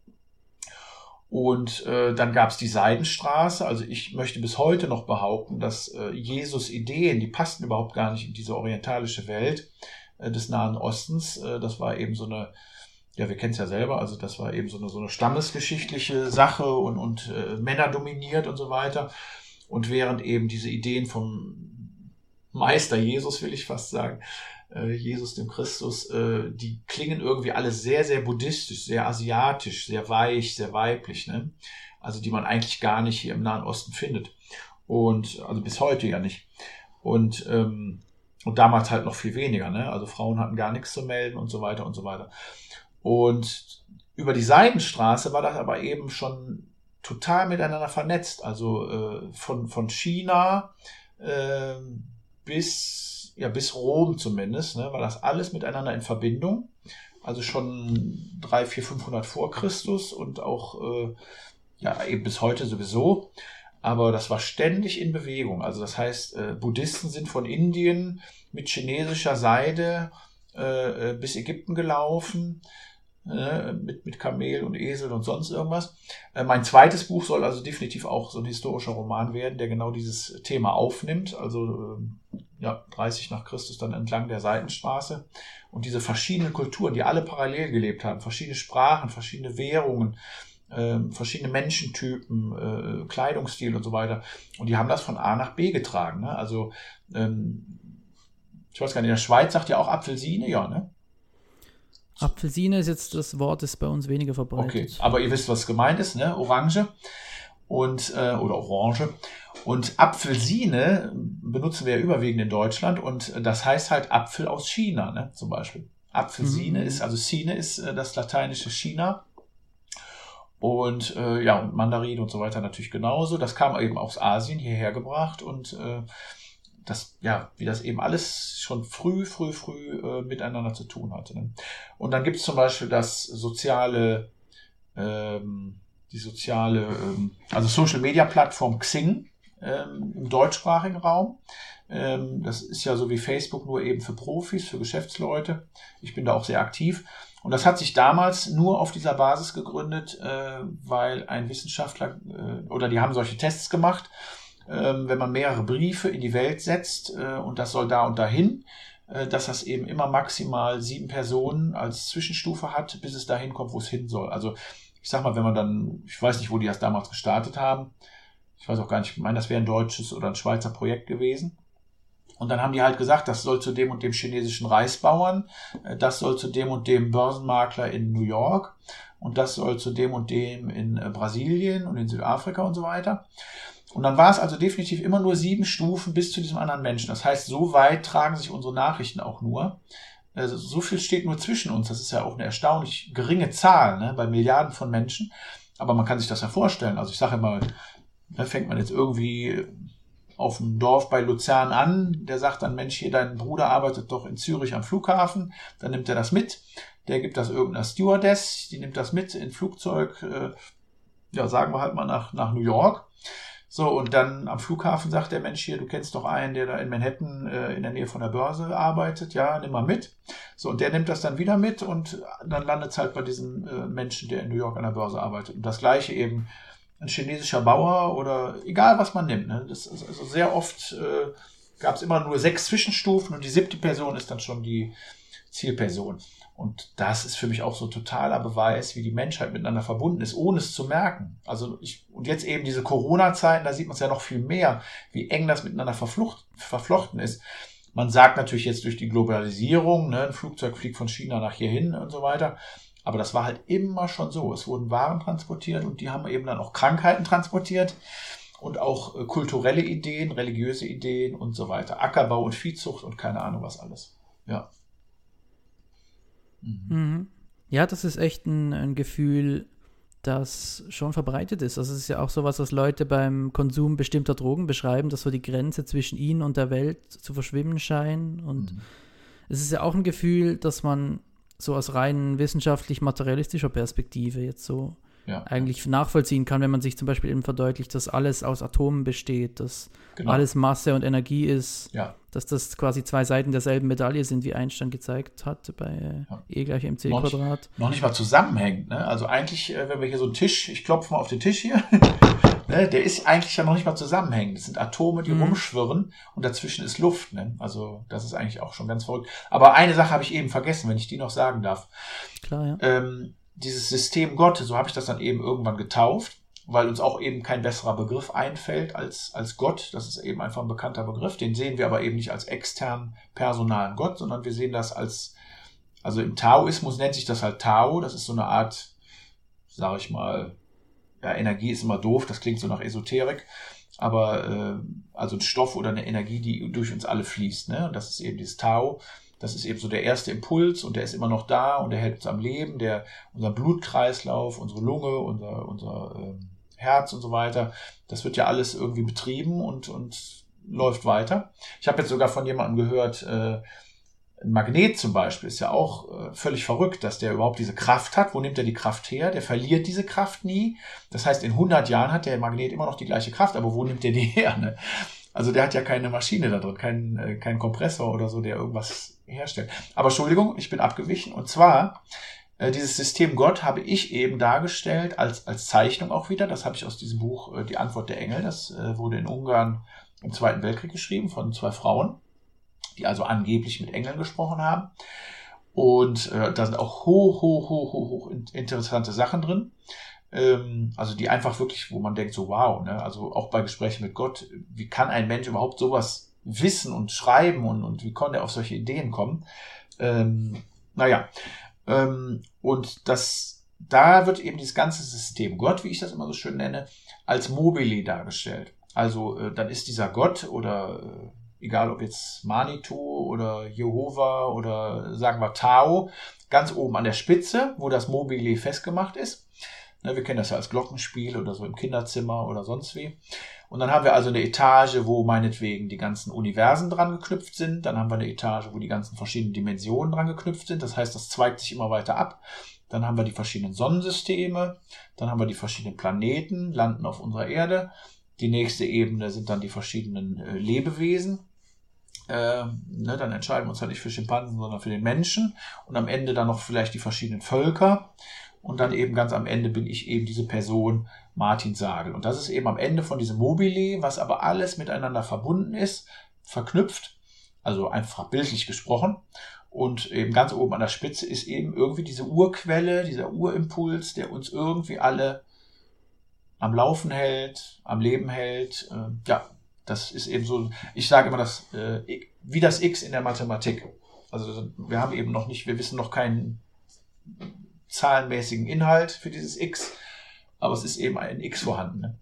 Und äh, dann gab es die Seidenstraße. Also ich möchte bis heute noch behaupten, dass äh, Jesus Ideen, die passten überhaupt gar nicht in diese orientalische Welt äh, des Nahen Ostens. Äh, das war eben so eine, ja, wir kennen es ja selber, also das war eben so eine, so eine stammesgeschichtliche Sache und, und äh, Männer dominiert und so weiter. Und während eben diese Ideen vom Meister Jesus, will ich fast sagen, äh, Jesus dem Christus, äh, die klingen irgendwie alle sehr, sehr buddhistisch, sehr asiatisch, sehr weich, sehr weiblich, ne? Also die man eigentlich gar nicht hier im Nahen Osten findet. Und also bis heute ja nicht. Und, ähm, und damals halt noch viel weniger, ne? Also Frauen hatten gar nichts zu melden und so weiter und so weiter. Und über die Seidenstraße war das aber eben schon total miteinander vernetzt. Also äh, von, von China äh, bis, ja, bis Rom zumindest, ne, war das alles miteinander in Verbindung. Also schon 3, 4, 500 vor Christus und auch äh, ja, eben bis heute sowieso. Aber das war ständig in Bewegung. Also das heißt, äh, Buddhisten sind von Indien mit chinesischer Seide äh, äh bis Ägypten gelaufen äh, mit, mit Kamel und Esel und sonst irgendwas. Äh, mein zweites Buch soll also definitiv auch so ein historischer Roman werden, der genau dieses Thema aufnimmt. Also äh, ja, 30 nach Christus dann entlang der Seitenstraße. Und diese verschiedenen Kulturen, die alle parallel gelebt haben, verschiedene Sprachen, verschiedene Währungen, äh, verschiedene Menschentypen, äh, Kleidungsstil und so weiter. Und die haben das von A nach B getragen. Ne? Also ähm, ich weiß gar nicht, in der Schweiz sagt ja auch Apfelsine, ja, ne? Apfelsine ist jetzt das Wort, ist bei uns weniger verbreitet. Okay, aber ihr wisst, was gemeint ist, ne? Orange und äh, oder Orange. Und Apfelsine benutzen wir ja überwiegend in Deutschland und das heißt halt Apfel aus China, ne? Zum Beispiel. Apfelsine mhm. ist, also Sine ist äh, das lateinische China. Und äh, ja, und Mandarin und so weiter natürlich genauso. Das kam eben aus Asien hierher gebracht und äh, das, ja, wie das eben alles schon früh, früh, früh äh, miteinander zu tun hatte. Ne? Und dann gibt es zum Beispiel das soziale, ähm, die soziale, ähm, also Social Media Plattform Xing ähm, im deutschsprachigen Raum. Ähm, das ist ja so wie Facebook nur eben für Profis, für Geschäftsleute. Ich bin da auch sehr aktiv. Und das hat sich damals nur auf dieser Basis gegründet, äh, weil ein Wissenschaftler, äh, oder die haben solche Tests gemacht ähm, wenn man mehrere Briefe in die Welt setzt äh, und das soll da und dahin, äh, dass das eben immer maximal sieben Personen als Zwischenstufe hat, bis es dahin kommt, wo es hin soll. Also ich sag mal, wenn man dann, ich weiß nicht, wo die das damals gestartet haben, ich weiß auch gar nicht, ich meine, das wäre ein deutsches oder ein Schweizer Projekt gewesen. Und dann haben die halt gesagt, das soll zu dem und dem chinesischen Reisbauern, äh, das soll zu dem und dem Börsenmakler in New York und das soll zu dem und dem in Brasilien und in Südafrika und so weiter. Und dann war es also definitiv immer nur sieben Stufen bis zu diesem anderen Menschen. Das heißt, so weit tragen sich unsere Nachrichten auch nur. Also so viel steht nur zwischen uns. Das ist ja auch eine erstaunlich geringe Zahl ne, bei Milliarden von Menschen. Aber man kann sich das ja vorstellen. Also ich sage mal, da fängt man jetzt irgendwie auf dem Dorf bei Luzern an. Der sagt dann, Mensch, hier dein Bruder arbeitet doch in Zürich am Flughafen. Dann nimmt er das mit. Der gibt das irgendeiner Stewardess. Die nimmt das mit in Flugzeug. Äh, ja, sagen wir halt mal nach, nach New York. So, und dann am Flughafen sagt der Mensch hier, du kennst doch einen, der da in Manhattan äh, in der Nähe von der Börse arbeitet, ja, nimm mal mit. So, und der nimmt das dann wieder mit und dann landet es halt bei diesem äh, Menschen, der in New York an der Börse arbeitet. Und das gleiche eben ein chinesischer Bauer oder egal was man nimmt. Ne? Das ist also sehr oft äh, gab es immer nur sechs Zwischenstufen und die siebte Person ist dann schon die Zielperson. Und das ist für mich auch so totaler Beweis, wie die Menschheit miteinander verbunden ist, ohne es zu merken. Also ich, und jetzt eben diese Corona-Zeiten, da sieht man es ja noch viel mehr, wie eng das miteinander verflucht, verflochten ist. Man sagt natürlich jetzt durch die Globalisierung, ne, ein Flugzeug fliegt von China nach hierhin und so weiter. Aber das war halt immer schon so. Es wurden Waren transportiert und die haben eben dann auch Krankheiten transportiert und auch äh, kulturelle Ideen, religiöse Ideen und so weiter. Ackerbau und Viehzucht und keine Ahnung was alles. Ja. Mhm. mhm. Ja, das ist echt ein, ein, Gefühl, das schon verbreitet ist. Also es ist ja auch sowas, was Leute beim Konsum bestimmter Drogen beschreiben, dass so die Grenze zwischen ihnen und der Welt zu verschwimmen scheint. Und mhm. es ist ja auch ein Gefühl, dass man so aus rein wissenschaftlich-materialistischer Perspektive jetzt so ja. eigentlich nachvollziehen kann, wenn man sich zum Beispiel eben verdeutlicht, dass alles aus Atomen besteht, dass genau. alles Masse und Energie ist, ja. dass das quasi zwei Seiten derselben Medaille sind, wie Einstein gezeigt hat bei ja. E gleich mc noch Quadrat. Nicht, noch nicht mal zusammenhängt. Ne? Also eigentlich, äh, wenn wir hier so einen Tisch, ich klopfe mal auf den Tisch hier, ne? der ist eigentlich ja noch nicht mal zusammenhängend. Das sind Atome, die mhm. rumschwirren und dazwischen ist Luft. Ne? Also das ist eigentlich auch schon ganz verrückt. Aber eine Sache habe ich eben vergessen, wenn ich die noch sagen darf. Klar, ja. Ähm, dieses System Gott, so habe ich das dann eben irgendwann getauft, weil uns auch eben kein besserer Begriff einfällt als, als Gott. Das ist eben einfach ein bekannter Begriff. Den sehen wir aber eben nicht als externen, personalen Gott, sondern wir sehen das als, also im Taoismus nennt sich das halt Tao. Das ist so eine Art, sage ich mal, ja, Energie ist immer doof, das klingt so nach Esoterik, aber äh, also ein Stoff oder eine Energie, die durch uns alle fließt. Ne? Und das ist eben dieses Tao. Das ist eben so der erste Impuls und der ist immer noch da und der hält uns am Leben, der, unser Blutkreislauf, unsere Lunge, unser, unser ähm, Herz und so weiter, das wird ja alles irgendwie betrieben und, und läuft weiter. Ich habe jetzt sogar von jemandem gehört, äh, ein Magnet zum Beispiel ist ja auch äh, völlig verrückt, dass der überhaupt diese Kraft hat. Wo nimmt er die Kraft her? Der verliert diese Kraft nie. Das heißt, in 100 Jahren hat der Magnet immer noch die gleiche Kraft, aber wo nimmt er die her? Ne? Also der hat ja keine Maschine da drin, keinen äh, kein Kompressor oder so, der irgendwas herstellt. Aber Entschuldigung, ich bin abgewichen. Und zwar, äh, dieses System Gott habe ich eben dargestellt als, als Zeichnung auch wieder. Das habe ich aus diesem Buch äh, Die Antwort der Engel. Das äh, wurde in Ungarn im Zweiten Weltkrieg geschrieben von zwei Frauen, die also angeblich mit Engeln gesprochen haben. Und äh, da sind auch hoch, hoch, hoch, hoch, hoch interessante Sachen drin. Ähm, also die einfach wirklich, wo man denkt, so wow, ne? also auch bei Gesprächen mit Gott, wie kann ein Mensch überhaupt sowas wissen und schreiben und, und wie konnte er auf solche Ideen kommen? Ähm, naja, ähm, und das, da wird eben dieses ganze System Gott, wie ich das immer so schön nenne, als Mobile dargestellt. Also äh, dann ist dieser Gott oder äh, egal ob jetzt Manitou oder Jehova oder sagen wir Tao, ganz oben an der Spitze, wo das Mobile festgemacht ist. Ne, wir kennen das ja als Glockenspiel oder so im Kinderzimmer oder sonst wie. Und dann haben wir also eine Etage, wo meinetwegen die ganzen Universen dran geknüpft sind. Dann haben wir eine Etage, wo die ganzen verschiedenen Dimensionen dran geknüpft sind. Das heißt, das zweigt sich immer weiter ab. Dann haben wir die verschiedenen Sonnensysteme. Dann haben wir die verschiedenen Planeten, landen auf unserer Erde. Die nächste Ebene sind dann die verschiedenen äh, Lebewesen. Äh, ne, dann entscheiden wir uns halt nicht für Schimpansen, sondern für den Menschen. Und am Ende dann noch vielleicht die verschiedenen Völker. Und dann eben ganz am Ende bin ich eben diese Person Martin Sagel. Und das ist eben am Ende von diesem Mobile, was aber alles miteinander verbunden ist, verknüpft, also einfach bildlich gesprochen. Und eben ganz oben an der Spitze ist eben irgendwie diese Urquelle, dieser Urimpuls, der uns irgendwie alle am Laufen hält, am Leben hält. Äh, ja, das ist eben so, ich sage immer das, äh, wie das X in der Mathematik. Also wir haben eben noch nicht, wir wissen noch keinen zahlenmäßigen Inhalt für dieses X, aber es ist eben ein X vorhanden. Ne?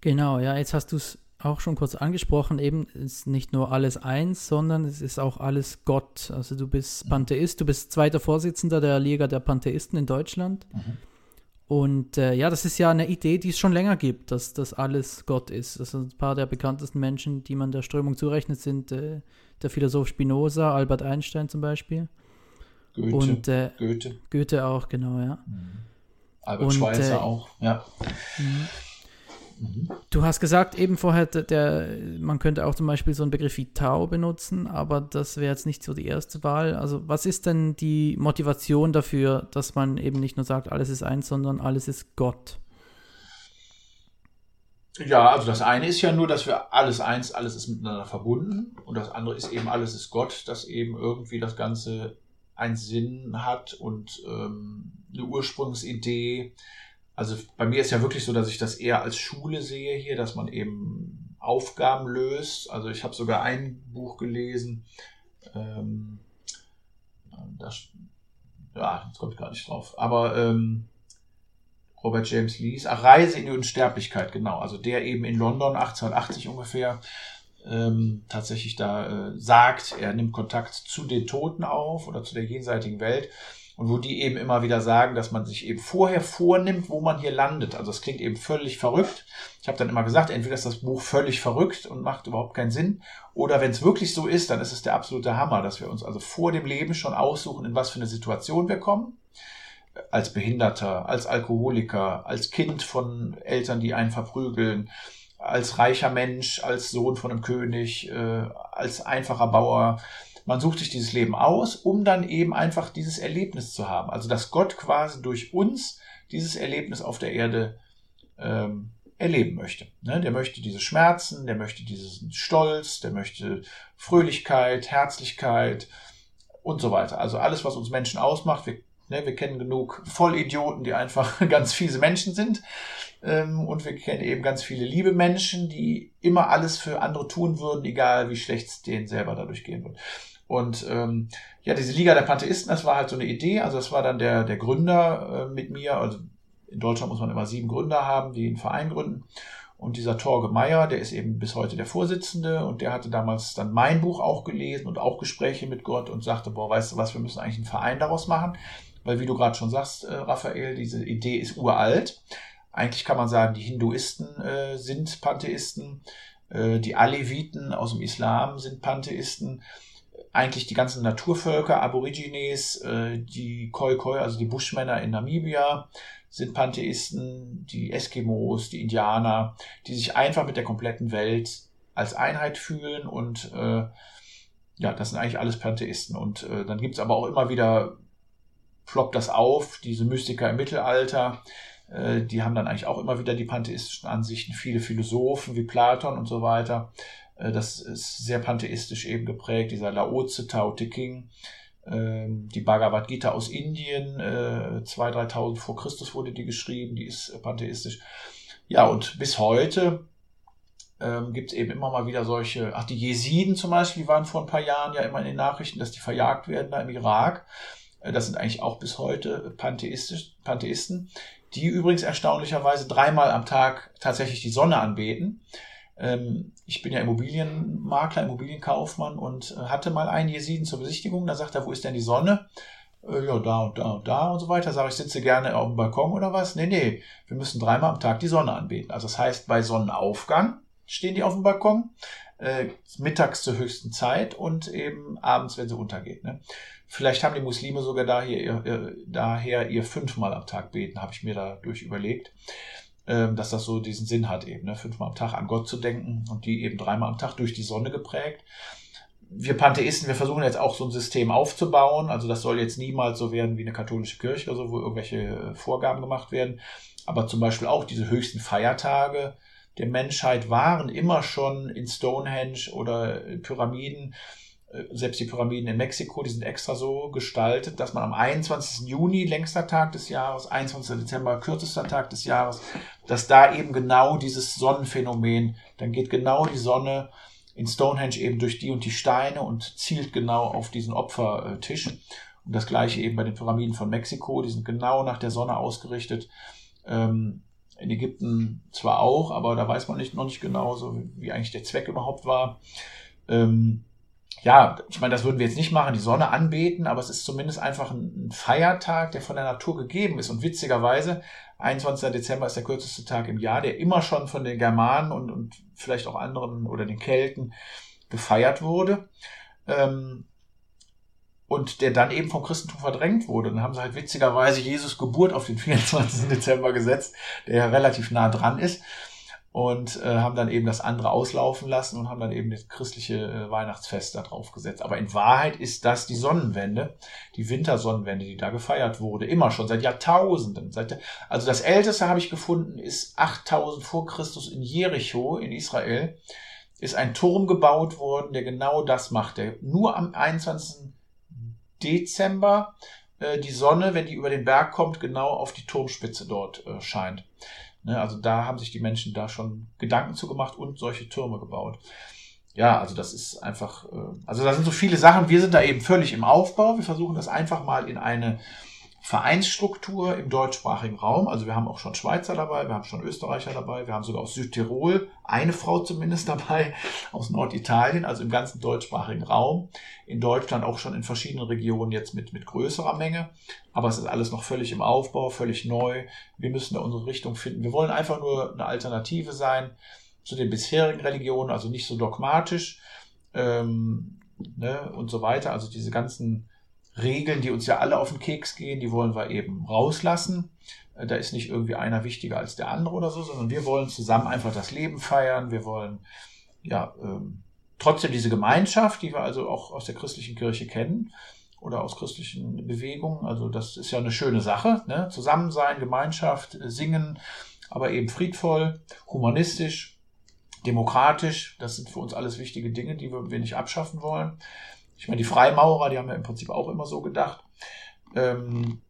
Genau, ja, jetzt hast du es auch schon kurz angesprochen, eben ist nicht nur alles eins, sondern es ist auch alles Gott. Also du bist mhm. Pantheist, du bist zweiter Vorsitzender der Liga der Pantheisten in Deutschland. Mhm. Und äh, ja, das ist ja eine Idee, die es schon länger gibt, dass das alles Gott ist. Also ein paar der bekanntesten Menschen, die man der Strömung zurechnet, sind äh, der Philosoph Spinoza, Albert Einstein zum Beispiel. Goethe. Und, äh, Goethe. Goethe auch, genau, ja. Mhm. Albert und, Schweitzer äh, auch, ja. Mhm. Du hast gesagt eben vorher, der, man könnte auch zum Beispiel so einen Begriff wie Tao benutzen, aber das wäre jetzt nicht so die erste Wahl. Also was ist denn die Motivation dafür, dass man eben nicht nur sagt, alles ist eins, sondern alles ist Gott? Ja, also das eine ist ja nur, dass wir alles eins, alles ist miteinander verbunden. Und das andere ist eben, alles ist Gott, dass eben irgendwie das Ganze einen Sinn hat und ähm, eine Ursprungsidee. Also bei mir ist ja wirklich so, dass ich das eher als Schule sehe hier, dass man eben Aufgaben löst. Also ich habe sogar ein Buch gelesen, ähm, das, ja, jetzt komme ich gar nicht drauf, aber ähm, Robert James Lees, ach, Reise in die Unsterblichkeit, genau, also der eben in London 1880 ungefähr ähm, tatsächlich da äh, sagt, er nimmt Kontakt zu den Toten auf oder zu der jenseitigen Welt und wo die eben immer wieder sagen, dass man sich eben vorher vornimmt, wo man hier landet. Also es klingt eben völlig verrückt. Ich habe dann immer gesagt, entweder ist das Buch völlig verrückt und macht überhaupt keinen Sinn, oder wenn es wirklich so ist, dann ist es der absolute Hammer, dass wir uns also vor dem Leben schon aussuchen, in was für eine Situation wir kommen. Als Behinderter, als Alkoholiker, als Kind von Eltern, die einen verprügeln, als reicher Mensch, als Sohn von einem König, äh, als einfacher Bauer. Man sucht sich dieses Leben aus, um dann eben einfach dieses Erlebnis zu haben. Also dass Gott quasi durch uns dieses Erlebnis auf der Erde ähm, erleben möchte. Ne? Der möchte diese Schmerzen, der möchte diesen Stolz, der möchte Fröhlichkeit, Herzlichkeit und so weiter. Also alles, was uns Menschen ausmacht. Wir, ne, wir kennen genug Vollidioten, die einfach ganz fiese Menschen sind. Ähm, und wir kennen eben ganz viele liebe Menschen, die immer alles für andere tun würden, egal wie schlecht es denen selber dadurch gehen wird. Und ähm, ja, diese Liga der Pantheisten, das war halt so eine Idee. Also das war dann der, der Gründer äh, mit mir. Also in Deutschland muss man immer sieben Gründer haben, die einen Verein gründen. Und dieser Torge Meyer, der ist eben bis heute der Vorsitzende und der hatte damals dann mein Buch auch gelesen und auch Gespräche mit Gott und sagte, boah, weißt du was, wir müssen eigentlich einen Verein daraus machen. Weil wie du gerade schon sagst, äh, Raphael, diese Idee ist uralt. Eigentlich kann man sagen, die Hinduisten äh, sind Pantheisten, äh, die Aleviten aus dem Islam sind Pantheisten, eigentlich die ganzen Naturvölker, Aborigines, äh, die Khoi-Khoi, also die Buschmänner in Namibia, sind Pantheisten, die Eskimos, die Indianer, die sich einfach mit der kompletten Welt als Einheit fühlen und äh, ja, das sind eigentlich alles Pantheisten. Und äh, dann gibt's aber auch immer wieder, ploppt das auf, diese Mystiker im Mittelalter, äh, die haben dann eigentlich auch immer wieder die pantheistischen Ansichten, viele Philosophen wie Platon und so weiter. Äh, das ist sehr pantheistisch eben geprägt, dieser Laozi, Tao Te King, ähm, die Bhagavad Gita aus Indien, äh, 2.000, 3.000 vor Christus wurde die geschrieben, die ist pantheistisch. Ja, und bis heute ähm, gibt es eben immer mal wieder solche, ach, die Jesiden zum Beispiel, die waren vor ein paar Jahren ja immer in den Nachrichten, dass die verjagt werden da im Irak. Das sind eigentlich auch bis heute pantheistisch, Pantheisten die übrigens erstaunlicherweise dreimal am Tag tatsächlich die Sonne anbeten. Ähm, ich bin ja Immobilienmakler, Immobilienkaufmann und äh, hatte mal einen Jesiden zur Besichtigung. Da sagt er, wo ist denn die Sonne? Äh, ja, da und da und da und so weiter. Sag ich, sitze gerne auf dem Balkon oder was? Nee, nee, wir müssen dreimal am Tag die Sonne anbeten. Also das heißt, bei Sonnenaufgang stehen die auf dem Balkon, äh, mittags zur höchsten Zeit und eben abends, wenn sie untergeht. Ne? Vielleicht haben die Muslime sogar daher ihr, daher ihr fünfmal am Tag beten, habe ich mir dadurch überlegt, dass das so diesen Sinn hat, eben ne? fünfmal am Tag an Gott zu denken und die eben dreimal am Tag durch die Sonne geprägt. Wir Pantheisten, wir versuchen jetzt auch so ein System aufzubauen. Also das soll jetzt niemals so werden wie eine katholische Kirche, also wo irgendwelche äh, Vorgaben gemacht werden. Aber zum Beispiel auch diese höchsten Feiertage der Menschheit waren immer schon in Stonehenge oder Pyramiden selbst die Pyramiden in Mexiko, die sind extra so gestaltet, dass man am 21. Juni, längster Tag des Jahres, 21. Dezember, kürzester Tag des Jahres, dass da eben genau dieses Sonnenphänomen, dann geht genau die Sonne in Stonehenge eben durch die und die Steine und zielt genau auf diesen Opfertisch. Und das gleiche eben bei den Pyramiden von Mexiko, die sind genau nach der Sonne ausgerichtet. Ähm, in Ägypten zwar auch, aber da weiß man nicht, noch nicht genau, so wie eigentlich der Zweck überhaupt war. Ähm, ja, ich meine, das würden wir jetzt nicht machen, die Sonne anbeten, aber es ist zumindest einfach ein Feiertag, der von der Natur gegeben ist. Und witzigerweise, 21. Dezember ist der kürzeste Tag im Jahr, der immer schon von den Germanen und, und vielleicht auch anderen oder den Kelten gefeiert wurde. Ähm, und der dann eben vom Christentum verdrängt wurde. Dann haben sie halt witzigerweise Jesus Geburt auf den 24. Dezember gesetzt, der ja relativ nah dran ist. Und äh, haben dann eben das andere auslaufen lassen und haben dann eben das christliche äh, Weihnachtsfest da drauf gesetzt. Aber in Wahrheit ist das die Sonnenwende, die Wintersonnenwende, die da gefeiert wurde, immer schon seit Jahrtausenden. Seit, also das älteste habe ich gefunden ist 8000 vor Christus in Jericho in Israel ist ein Turm gebaut worden, der genau das macht. Der nur am 21. Dezember äh, die Sonne, wenn die über den Berg kommt, genau auf die Turmspitze dort äh, scheint. Ne, also da haben sich die Menschen da schon Gedanken zu gemacht und solche Türme gebaut. Ja, also das ist einfach, äh, also da sind so viele Sachen. Wir sind da eben völlig im Aufbau. Wir versuchen das einfach mal in eine Vereinsstruktur im deutschsprachigen Raum. Also wir haben auch schon Schweizer dabei, wir haben schon Österreicher dabei, wir haben sogar aus Südtirol eine Frau zumindest dabei, aus Norditalien, also im ganzen deutschsprachigen Raum. In Deutschland auch schon in verschiedenen Regionen jetzt mit, mit größerer Menge. Aber es ist alles noch völlig im Aufbau, völlig neu. Wir müssen da unsere Richtung finden. Wir wollen einfach nur eine Alternative sein zu den bisherigen Religionen, also nicht so dogmatisch ähm, ne, und so weiter. Also diese ganzen Regeln, die uns ja alle auf den Keks gehen, die wollen wir eben rauslassen. Äh, da ist nicht irgendwie einer wichtiger als der andere oder so, sondern wir wollen zusammen einfach das Leben feiern. Wir wollen ja ähm, trotzdem diese Gemeinschaft, die wir also auch aus der christlichen Kirche kennen oder aus christlichen Bewegungen. Also das ist ja eine schöne Sache. Ne? Zusammen sein, Gemeinschaft, singen, aber eben friedvoll, humanistisch, demokratisch. Das sind für uns alles wichtige Dinge, die wir nicht abschaffen wollen. Ich meine, die Freimaurer, die haben ja im Prinzip auch immer so gedacht. Ähm,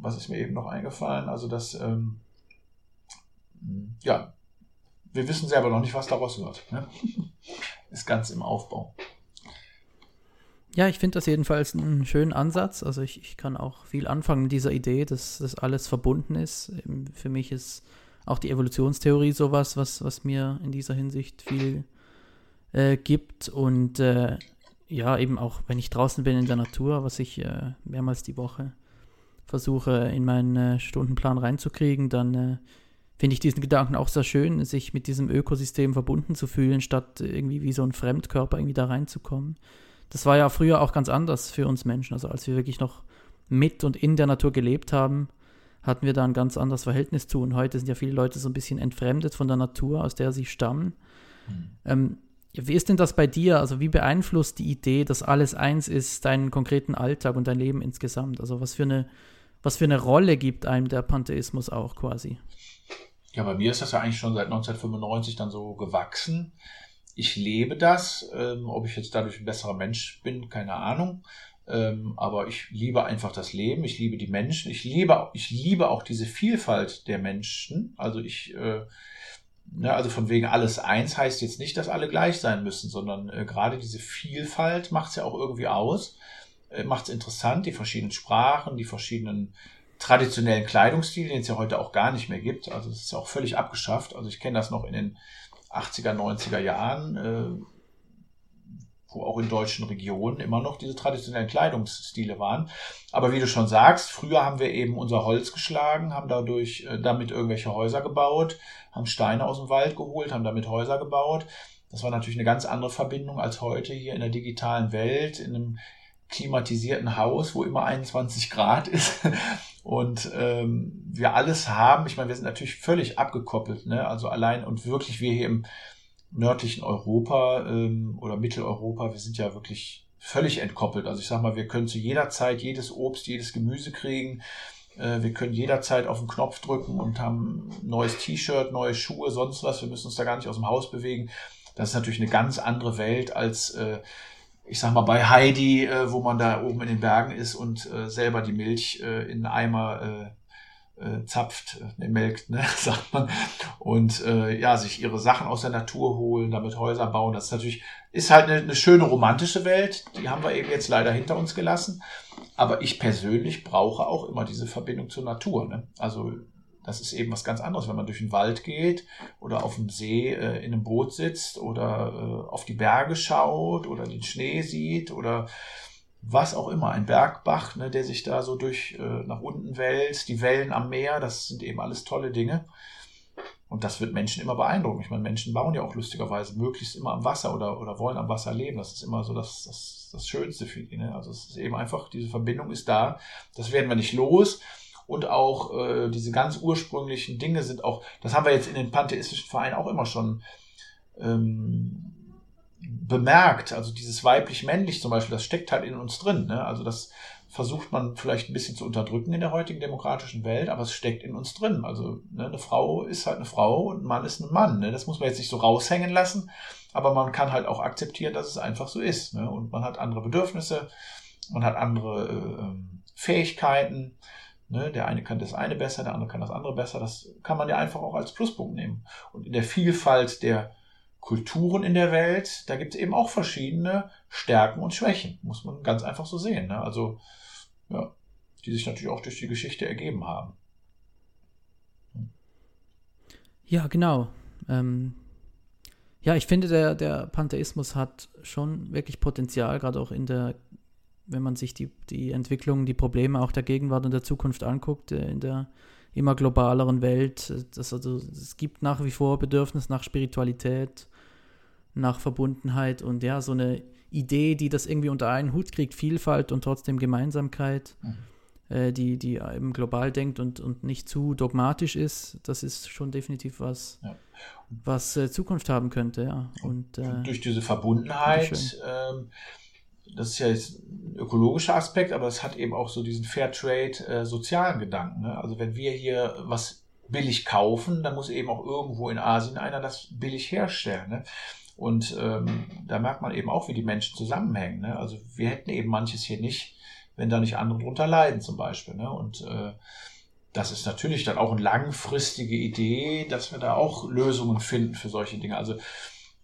was ist mir eben noch eingefallen? Also, dass, ähm, ja, wir wissen selber noch nicht, was daraus wird. Ne? Ist ganz im Aufbau. Ja, ich finde das jedenfalls einen schönen Ansatz. Also ich, ich kann auch viel anfangen mit dieser Idee, dass das alles verbunden ist. Für mich ist auch die Evolutionstheorie sowas, was, was mir in dieser Hinsicht viel äh, gibt. Und äh, ja, eben auch, wenn ich draußen bin in der Natur, was ich äh, mehrmals die Woche versuche in meinen äh, Stundenplan reinzukriegen, dann äh, finde ich diesen Gedanken auch sehr schön, sich mit diesem Ökosystem verbunden zu fühlen, statt irgendwie wie so ein Fremdkörper irgendwie da reinzukommen. Das war ja früher auch ganz anders für uns Menschen. Also als wir wirklich noch mit und in der Natur gelebt haben, hatten wir da ein ganz anderes Verhältnis zu. Und heute sind ja viele Leute so ein bisschen entfremdet von der Natur, aus der sie stammen. Mhm. Ähm, wie ist denn das bei dir? Also wie beeinflusst die Idee, dass alles eins ist, deinen konkreten Alltag und dein Leben insgesamt? Also was für eine, was für eine Rolle gibt einem der Pantheismus auch quasi? Ja, bei mir ist das ja eigentlich schon seit 1995 dann so gewachsen. Ich lebe das. Ähm, ob ich jetzt dadurch ein besserer Mensch bin, keine Ahnung. Ähm, aber ich liebe einfach das Leben. Ich liebe die Menschen. Ich liebe, ich liebe auch diese Vielfalt der Menschen. Also ich äh, Ne, also von wegen alles eins heißt jetzt nicht, dass alle gleich sein müssen, sondern äh, gerade diese Vielfalt macht es ja auch irgendwie aus, äh, macht es interessant, die verschiedenen Sprachen, die verschiedenen traditionellen Kleidungsstile, den es ja heute auch gar nicht mehr gibt. Also es ist ja auch völlig abgeschafft. Also ich kenne das noch in den 80er, 90er Jahren. Äh, wo auch in deutschen Regionen immer noch diese traditionellen Kleidungsstile waren. Aber wie du schon sagst, früher haben wir eben unser Holz geschlagen, haben dadurch äh, damit irgendwelche Häuser gebaut, haben Steine aus dem Wald geholt, haben damit Häuser gebaut. Das war natürlich eine ganz andere Verbindung als heute hier in der digitalen Welt, in einem klimatisierten Haus, wo immer 21 Grad ist und ähm, wir alles haben. Ich meine, wir sind natürlich völlig abgekoppelt, ne? Also allein und wirklich wir hier im nördlichen Europa ähm, oder Mitteleuropa, wir sind ja wirklich völlig entkoppelt. Also ich sag mal, wir können zu jeder Zeit jedes Obst, jedes Gemüse kriegen. Äh, wir können jederzeit auf den Knopf drücken und haben neues T-Shirt, neue Schuhe, sonst was. Wir müssen uns da gar nicht aus dem Haus bewegen. Das ist natürlich eine ganz andere Welt als, äh, ich sag mal, bei Heidi, äh, wo man da oben in den Bergen ist und äh, selber die Milch äh, in Eimer äh, zapft, äh, melkt, ne, sagt man, und äh, ja, sich ihre Sachen aus der Natur holen, damit Häuser bauen. Das ist natürlich, ist halt eine, eine schöne romantische Welt, die haben wir eben jetzt leider hinter uns gelassen. Aber ich persönlich brauche auch immer diese Verbindung zur Natur. Ne? Also das ist eben was ganz anderes, wenn man durch den Wald geht oder auf dem See äh, in einem Boot sitzt oder äh, auf die Berge schaut oder den Schnee sieht oder was auch immer, ein Bergbach, ne, der sich da so durch äh, nach unten wälzt, die Wellen am Meer, das sind eben alles tolle Dinge. Und das wird Menschen immer beeindrucken. Ich meine, Menschen bauen ja auch lustigerweise möglichst immer am Wasser oder, oder wollen am Wasser leben. Das ist immer so das, das, das Schönste für die. Ne? Also es ist eben einfach, diese Verbindung ist da. Das werden wir nicht los. und auch äh, diese ganz ursprünglichen Dinge sind auch, das haben wir jetzt in den pantheistischen Vereinen auch immer schon ähm, bemerkt. Also dieses weiblich-männlich zum Beispiel, das steckt halt in uns drin. Ne? Also das versucht man vielleicht ein bisschen zu unterdrücken in der heutigen demokratischen Welt, aber es steckt in uns drin. Also ne, eine Frau ist halt eine Frau und ein Mann ist ein Mann. Ne? Das muss man jetzt nicht so raushängen lassen, aber man kann halt auch akzeptieren, dass es einfach so ist. Ne? Und man hat andere Bedürfnisse, man hat andere äh, Fähigkeiten. Ne? Der eine kann das eine besser, der andere kann das andere besser. Das kann man ja einfach auch als Pluspunkt nehmen. Und in der Vielfalt der Kulturen in der Welt, da gibt es eben auch verschiedene Stärken und Schwächen, muss man ganz einfach so sehen. Ne? Also ja, die sich natürlich auch durch die Geschichte ergeben haben. Ja, genau. Ähm, ja, ich finde, der, der Pantheismus hat schon wirklich Potenzial, gerade auch in der, wenn man sich die, die Entwicklung, die Probleme auch der Gegenwart und der Zukunft anguckt, äh, in der immer globaleren Welt. Das also, es gibt nach wie vor Bedürfnis nach Spiritualität, nach Verbundenheit und ja, so eine Idee, die das irgendwie unter einen Hut kriegt, Vielfalt und trotzdem Gemeinsamkeit, mhm. äh, die, die eben global denkt und, und nicht zu dogmatisch ist, das ist schon definitiv was, ja. was äh, Zukunft haben könnte, ja. Und, äh, und durch diese Verbundenheit, ähm, das ist ja jetzt ein ökologischer Aspekt, aber es hat eben auch so diesen Fairtrade äh, Gedanken. Ne? Also wenn wir hier was billig kaufen, dann muss eben auch irgendwo in Asien einer das billig herstellen. Ne? Und ähm, da merkt man eben auch, wie die Menschen zusammenhängen. Ne? Also wir hätten eben manches hier nicht, wenn da nicht andere drunter leiden zum Beispiel. Ne? Und äh, das ist natürlich dann auch eine langfristige Idee, dass wir da auch Lösungen finden für solche Dinge. Also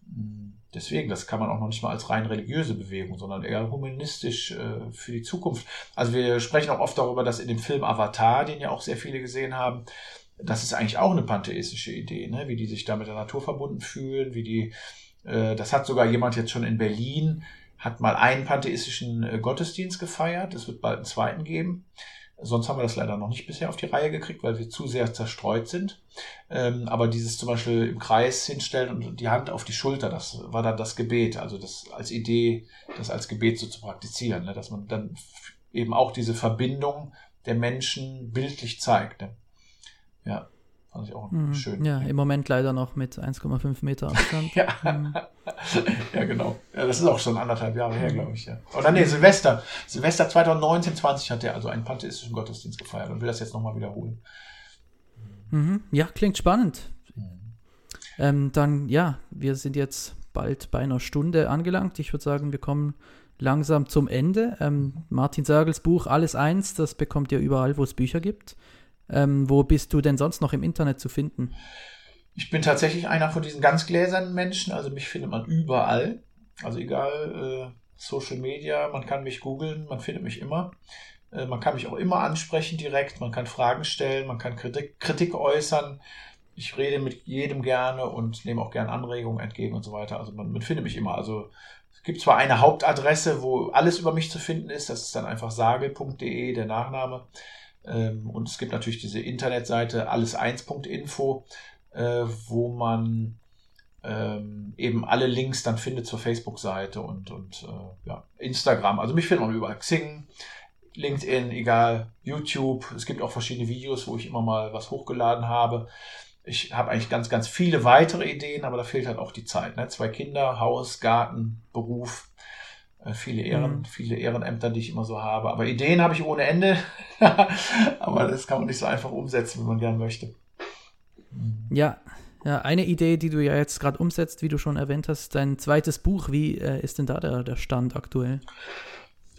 hm, deswegen, das kann man auch noch nicht mal als rein religiöse Bewegung, sondern eher humanistisch äh, für die Zukunft. Also wir sprechen auch oft darüber, dass in dem Film Avatar, den ja auch sehr viele gesehen haben, das ist eigentlich auch eine pantheistische Idee, ne? wie die sich da mit der Natur verbunden fühlen, wie die äh, das hat sogar jemand jetzt schon in Berlin, hat mal einen pantheistischen äh, Gottesdienst gefeiert. Es wird bald einen zweiten geben. Sonst haben wir das leider noch nicht bisher auf die Reihe gekriegt, weil wir zu sehr zerstreut sind. Ähm, aber dieses zum Beispiel im Kreis hinstellen und die Hand auf die Schulter, das war dann das Gebet. Also das als Idee, das als Gebet so zu praktizieren, ne? dass man dann eben auch diese Verbindung der Menschen bildlich zeigt. Ne? Ja. Fand ich auch mhm. schön. Ja, im Moment leider noch mit 1,5 Meter Abstand. ja. Mhm. ja, genau. Ja, das ist auch schon anderthalb Jahre her, glaube ich. Ja. Und dann, nee, Silvester. Silvester 2019, 20 hat er also einen pantheistischen Gottesdienst gefeiert und will das jetzt nochmal wiederholen. Mhm. Ja, klingt spannend. Mhm. Ähm, dann, ja, wir sind jetzt bald bei einer Stunde angelangt. Ich würde sagen, wir kommen langsam zum Ende. Ähm, Martin Sagels Buch Alles Eins, das bekommt ihr überall, wo es Bücher gibt. Ähm, wo bist du denn sonst noch im Internet zu finden? Ich bin tatsächlich einer von diesen ganz gläsernen Menschen, also mich findet man überall. Also egal, äh, Social Media, man kann mich googeln, man findet mich immer. Äh, man kann mich auch immer ansprechen direkt, man kann Fragen stellen, man kann Kritik, Kritik äußern. Ich rede mit jedem gerne und nehme auch gerne Anregungen entgegen und so weiter. Also man, man findet mich immer. Also es gibt zwar eine Hauptadresse, wo alles über mich zu finden ist, das ist dann einfach sage.de, der Nachname. Ähm, und es gibt natürlich diese Internetseite alles1.info, äh, wo man ähm, eben alle Links dann findet zur Facebook-Seite und, und äh, ja, Instagram. Also mich findet man über Xing, LinkedIn, egal, YouTube. Es gibt auch verschiedene Videos, wo ich immer mal was hochgeladen habe. Ich habe eigentlich ganz, ganz viele weitere Ideen, aber da fehlt halt auch die Zeit. Ne? Zwei Kinder, Haus, Garten, Beruf. Äh, viele Ehren, mhm. viele Ehrenämter, die ich immer so habe. Aber Ideen habe ich ohne Ende. Aber das kann man nicht so einfach umsetzen, wie man gern möchte. Ja, ja, eine Idee, die du ja jetzt gerade umsetzt, wie du schon erwähnt hast, dein zweites Buch, wie äh, ist denn da der, der Stand aktuell?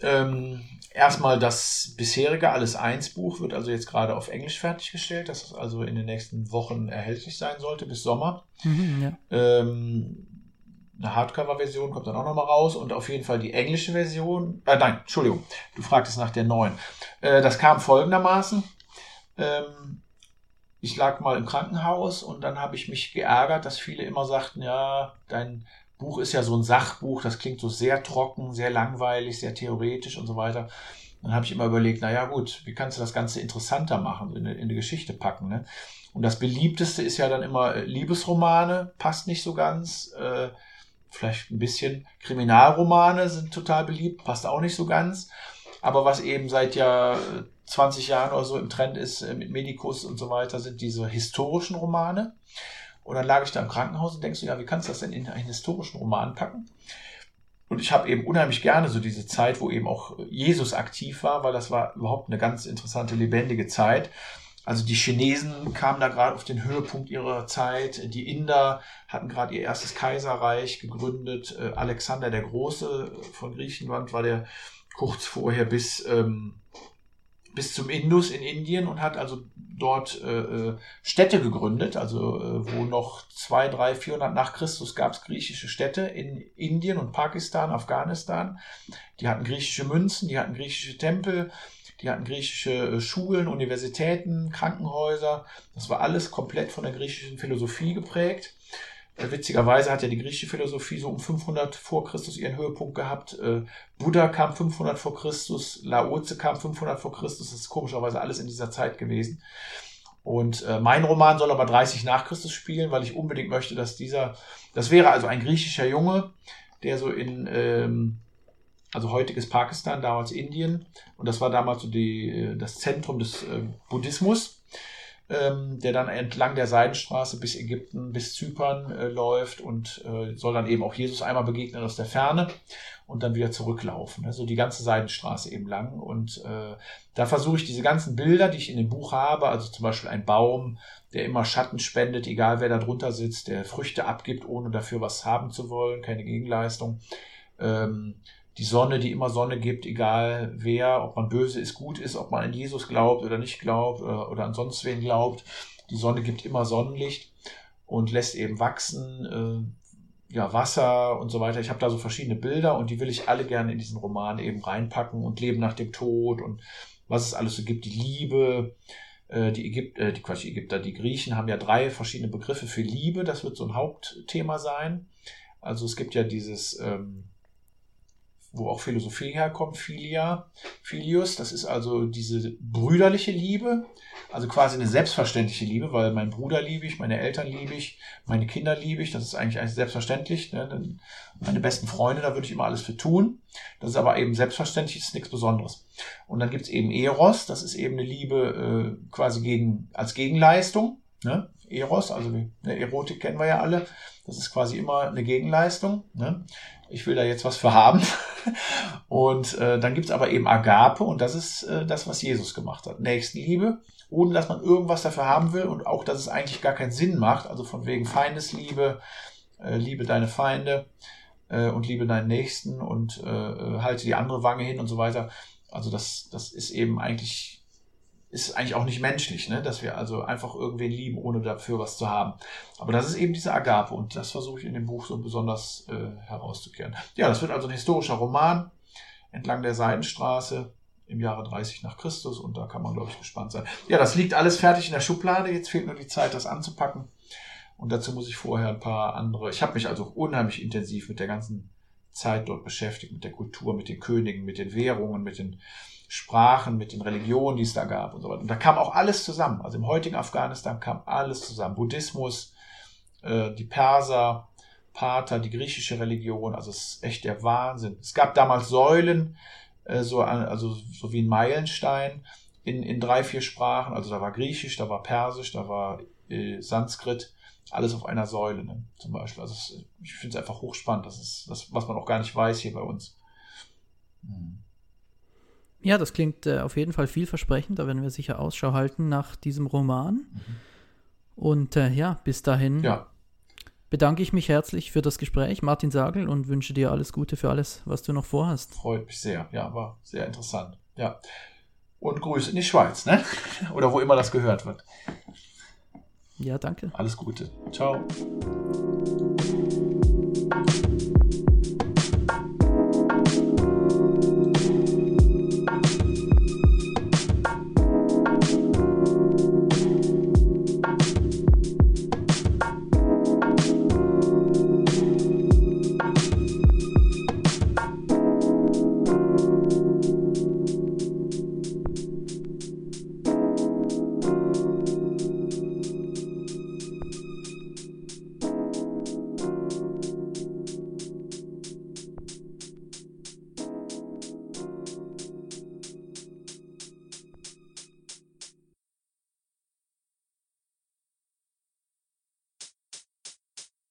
Ähm, erstmal das bisherige Alles Eins Buch wird also jetzt gerade auf Englisch fertiggestellt, das also in den nächsten Wochen erhältlich sein sollte bis Sommer. Mhm, ja. ähm, eine Hardcover-Version kommt dann auch nochmal raus und auf jeden Fall die englische Version. Äh, nein, Entschuldigung, du fragtest nach der neuen. Äh, das kam folgendermaßen. Ähm, ich lag mal im Krankenhaus und dann habe ich mich geärgert, dass viele immer sagten, ja, dein Buch ist ja so ein Sachbuch, das klingt so sehr trocken, sehr langweilig, sehr theoretisch und so weiter. Dann habe ich immer überlegt, naja gut, wie kannst du das Ganze interessanter machen, in, in eine Geschichte packen. Ne? Und das beliebteste ist ja dann immer äh, Liebesromane, passt nicht so ganz. Äh, vielleicht ein bisschen. Kriminalromane sind total beliebt, passt auch nicht so ganz. Aber was eben seit Jahr 20 Jahren oder so im Trend ist äh, mit Medikus und so weiter, sind diese historischen Romane. Und dann lag ich da im Krankenhaus und denkst du, ja, wie kannst du das denn in einen historischen Roman packen? Und ich habe eben unheimlich gerne so diese Zeit, wo eben auch Jesus aktiv war, weil das war überhaupt eine ganz interessante, lebendige Zeit. Also die Chinesen kamen da gerade auf den Höhepunkt ihrer Zeit. Die Inder hatten gerade ihr erstes Kaiserreich gegründet. Äh, Alexander der Große von Griechenland war der kurz vorher bis, ähm, bis zum Indus in Indien und hat also dort äh, äh Städte gegründet. Also äh, wo noch zwei, drei, 400 nach Christus gab es griechische Städte in Indien und Pakistan, Afghanistan. Die hatten griechische Münzen, die hatten griechische Tempel die hatten griechische äh, Schulen, Universitäten, Krankenhäuser. Das war alles komplett von der griechischen Philosophie geprägt. Äh, witzigerweise hat ja die griechische Philosophie so um 500 vor Christus ihren Höhepunkt gehabt. Äh, Buddha kam 500 vor Christus, Laoze kam 500 vor Christus. Das ist komischerweise alles in dieser Zeit gewesen. Und mein Roman soll aber 30 nach Christus spielen, weil ich unbedingt möchte, dass dieser, das wäre also ein griechischer Junge, der so in ähm, also heutiges Pakistan, damals Indien. Und das war damals so die, äh, das Zentrum des äh, Buddhismus, ähm, der dann entlang der Seidenstraße bis Ägypten, bis Zypern äh, läuft und äh, soll dann eben auch Jesus einmal begegnen aus der Ferne und dann wieder zurücklaufen. Also die ganze Seidenstraße eben lang. Und äh, da versuche ich diese ganzen Bilder, die ich in dem Buch habe, also zum Beispiel ein Baum, der immer Schatten spendet, egal wer da drunter sitzt, der Früchte abgibt, ohne dafür was haben zu wollen, keine Gegenleistung. Ähm, die Sonne, die immer Sonne gibt, egal wer, ob man böse ist, gut ist, ob man an Jesus glaubt oder nicht glaubt oder, äh, oder an sonst wen glaubt. Die Sonne gibt immer Sonnenlicht und lässt eben wachsen, äh, ja, Wasser und so weiter. Ich habe da so verschiedene Bilder und die will ich alle gerne in diesen Roman eben reinpacken und Leben nach dem Tod und was es alles so gibt, die Liebe, äh, die Ägypter, äh, die Quatsch, Ägypter, die Griechen haben ja drei verschiedene Begriffe für Liebe, das wird so ein Hauptthema sein. Also es gibt ja dieses, ähm, wo auch Philosophie herkommt, Philia, Philius, das ist also diese brüderliche Liebe, also quasi eine selbstverständliche Liebe, weil mein Bruder liebe ich, meine Eltern liebe ich, meine Kinder liebe ich, das ist eigentlich, selbstverständlich. Ne? Meine besten Freunde, da würde ich immer alles für tun. Das ist aber eben selbstverständlich, ist nichts Besonderes. Und dann gibt's eben Eros, das ist eben eine Liebe äh, quasi gegen, als Gegenleistung. Ne? Eros, also eine Erotik kennen wir ja alle. Das ist quasi immer eine Gegenleistung. Ne? Ich will da jetzt was für haben. Und äh, dann gibt's aber eben Agape und das ist äh, das, was Jesus gemacht hat. Nächstenliebe, ohne dass man irgendwas dafür haben will und auch, dass es eigentlich gar keinen Sinn macht. Also von wegen Feindesliebe, äh, liebe deine Feinde äh, und liebe deinen Nächsten und äh, äh halte die andere Wange hin und so weiter. Also das, das ist eben eigentlich ist eigentlich auch nicht menschlich, ne? dass wir also einfach irgendwen lieben, ohne dafür was zu haben. Aber das ist eben diese Agape und das versuche ich in dem Buch so besonders äh, herauszukehren. Ja, das wird also ein historischer Roman entlang der Seidenstraße im Jahre 30 nach Christus und da kann man, glaube ich, gespannt sein. Ja, das liegt alles fertig in der Schublade, jetzt fehlt nur die Zeit, das anzupacken. Und dazu muss ich vorher ein paar andere. Ich habe mich also unheimlich intensiv mit der ganzen Zeit dort beschäftigt, mit der Kultur, mit den Königen, mit den Währungen, mit den Sprachen, mit den Religionen, die es da gab und so weiter. Und da kam auch alles zusammen. Also im heutigen Afghanistan kam alles zusammen. Buddhismus, äh, die Perser, Pater, die griechische Religion. Also es ist echt der Wahnsinn. Es gab damals Säulen, äh, so, also so wie ein Meilenstein in, in drei, vier Sprachen. Also da war Griechisch, da war Persisch, da war äh, Sanskrit. Alles auf einer Säule, ne, zum Beispiel. Also es, ich finde es einfach hochspannend. Das ist das, was man auch gar nicht weiß hier bei uns. Hm. Ja, das klingt äh, auf jeden Fall vielversprechend. Da werden wir sicher Ausschau halten nach diesem Roman. Mhm. Und äh, ja, bis dahin ja. bedanke ich mich herzlich für das Gespräch, Martin Sagel, und wünsche dir alles Gute für alles, was du noch vorhast. Freut mich sehr. Ja, war sehr interessant. Ja. Und Grüße in die Schweiz, ne? Oder wo immer das gehört wird. Ja, danke. Alles Gute. Ciao.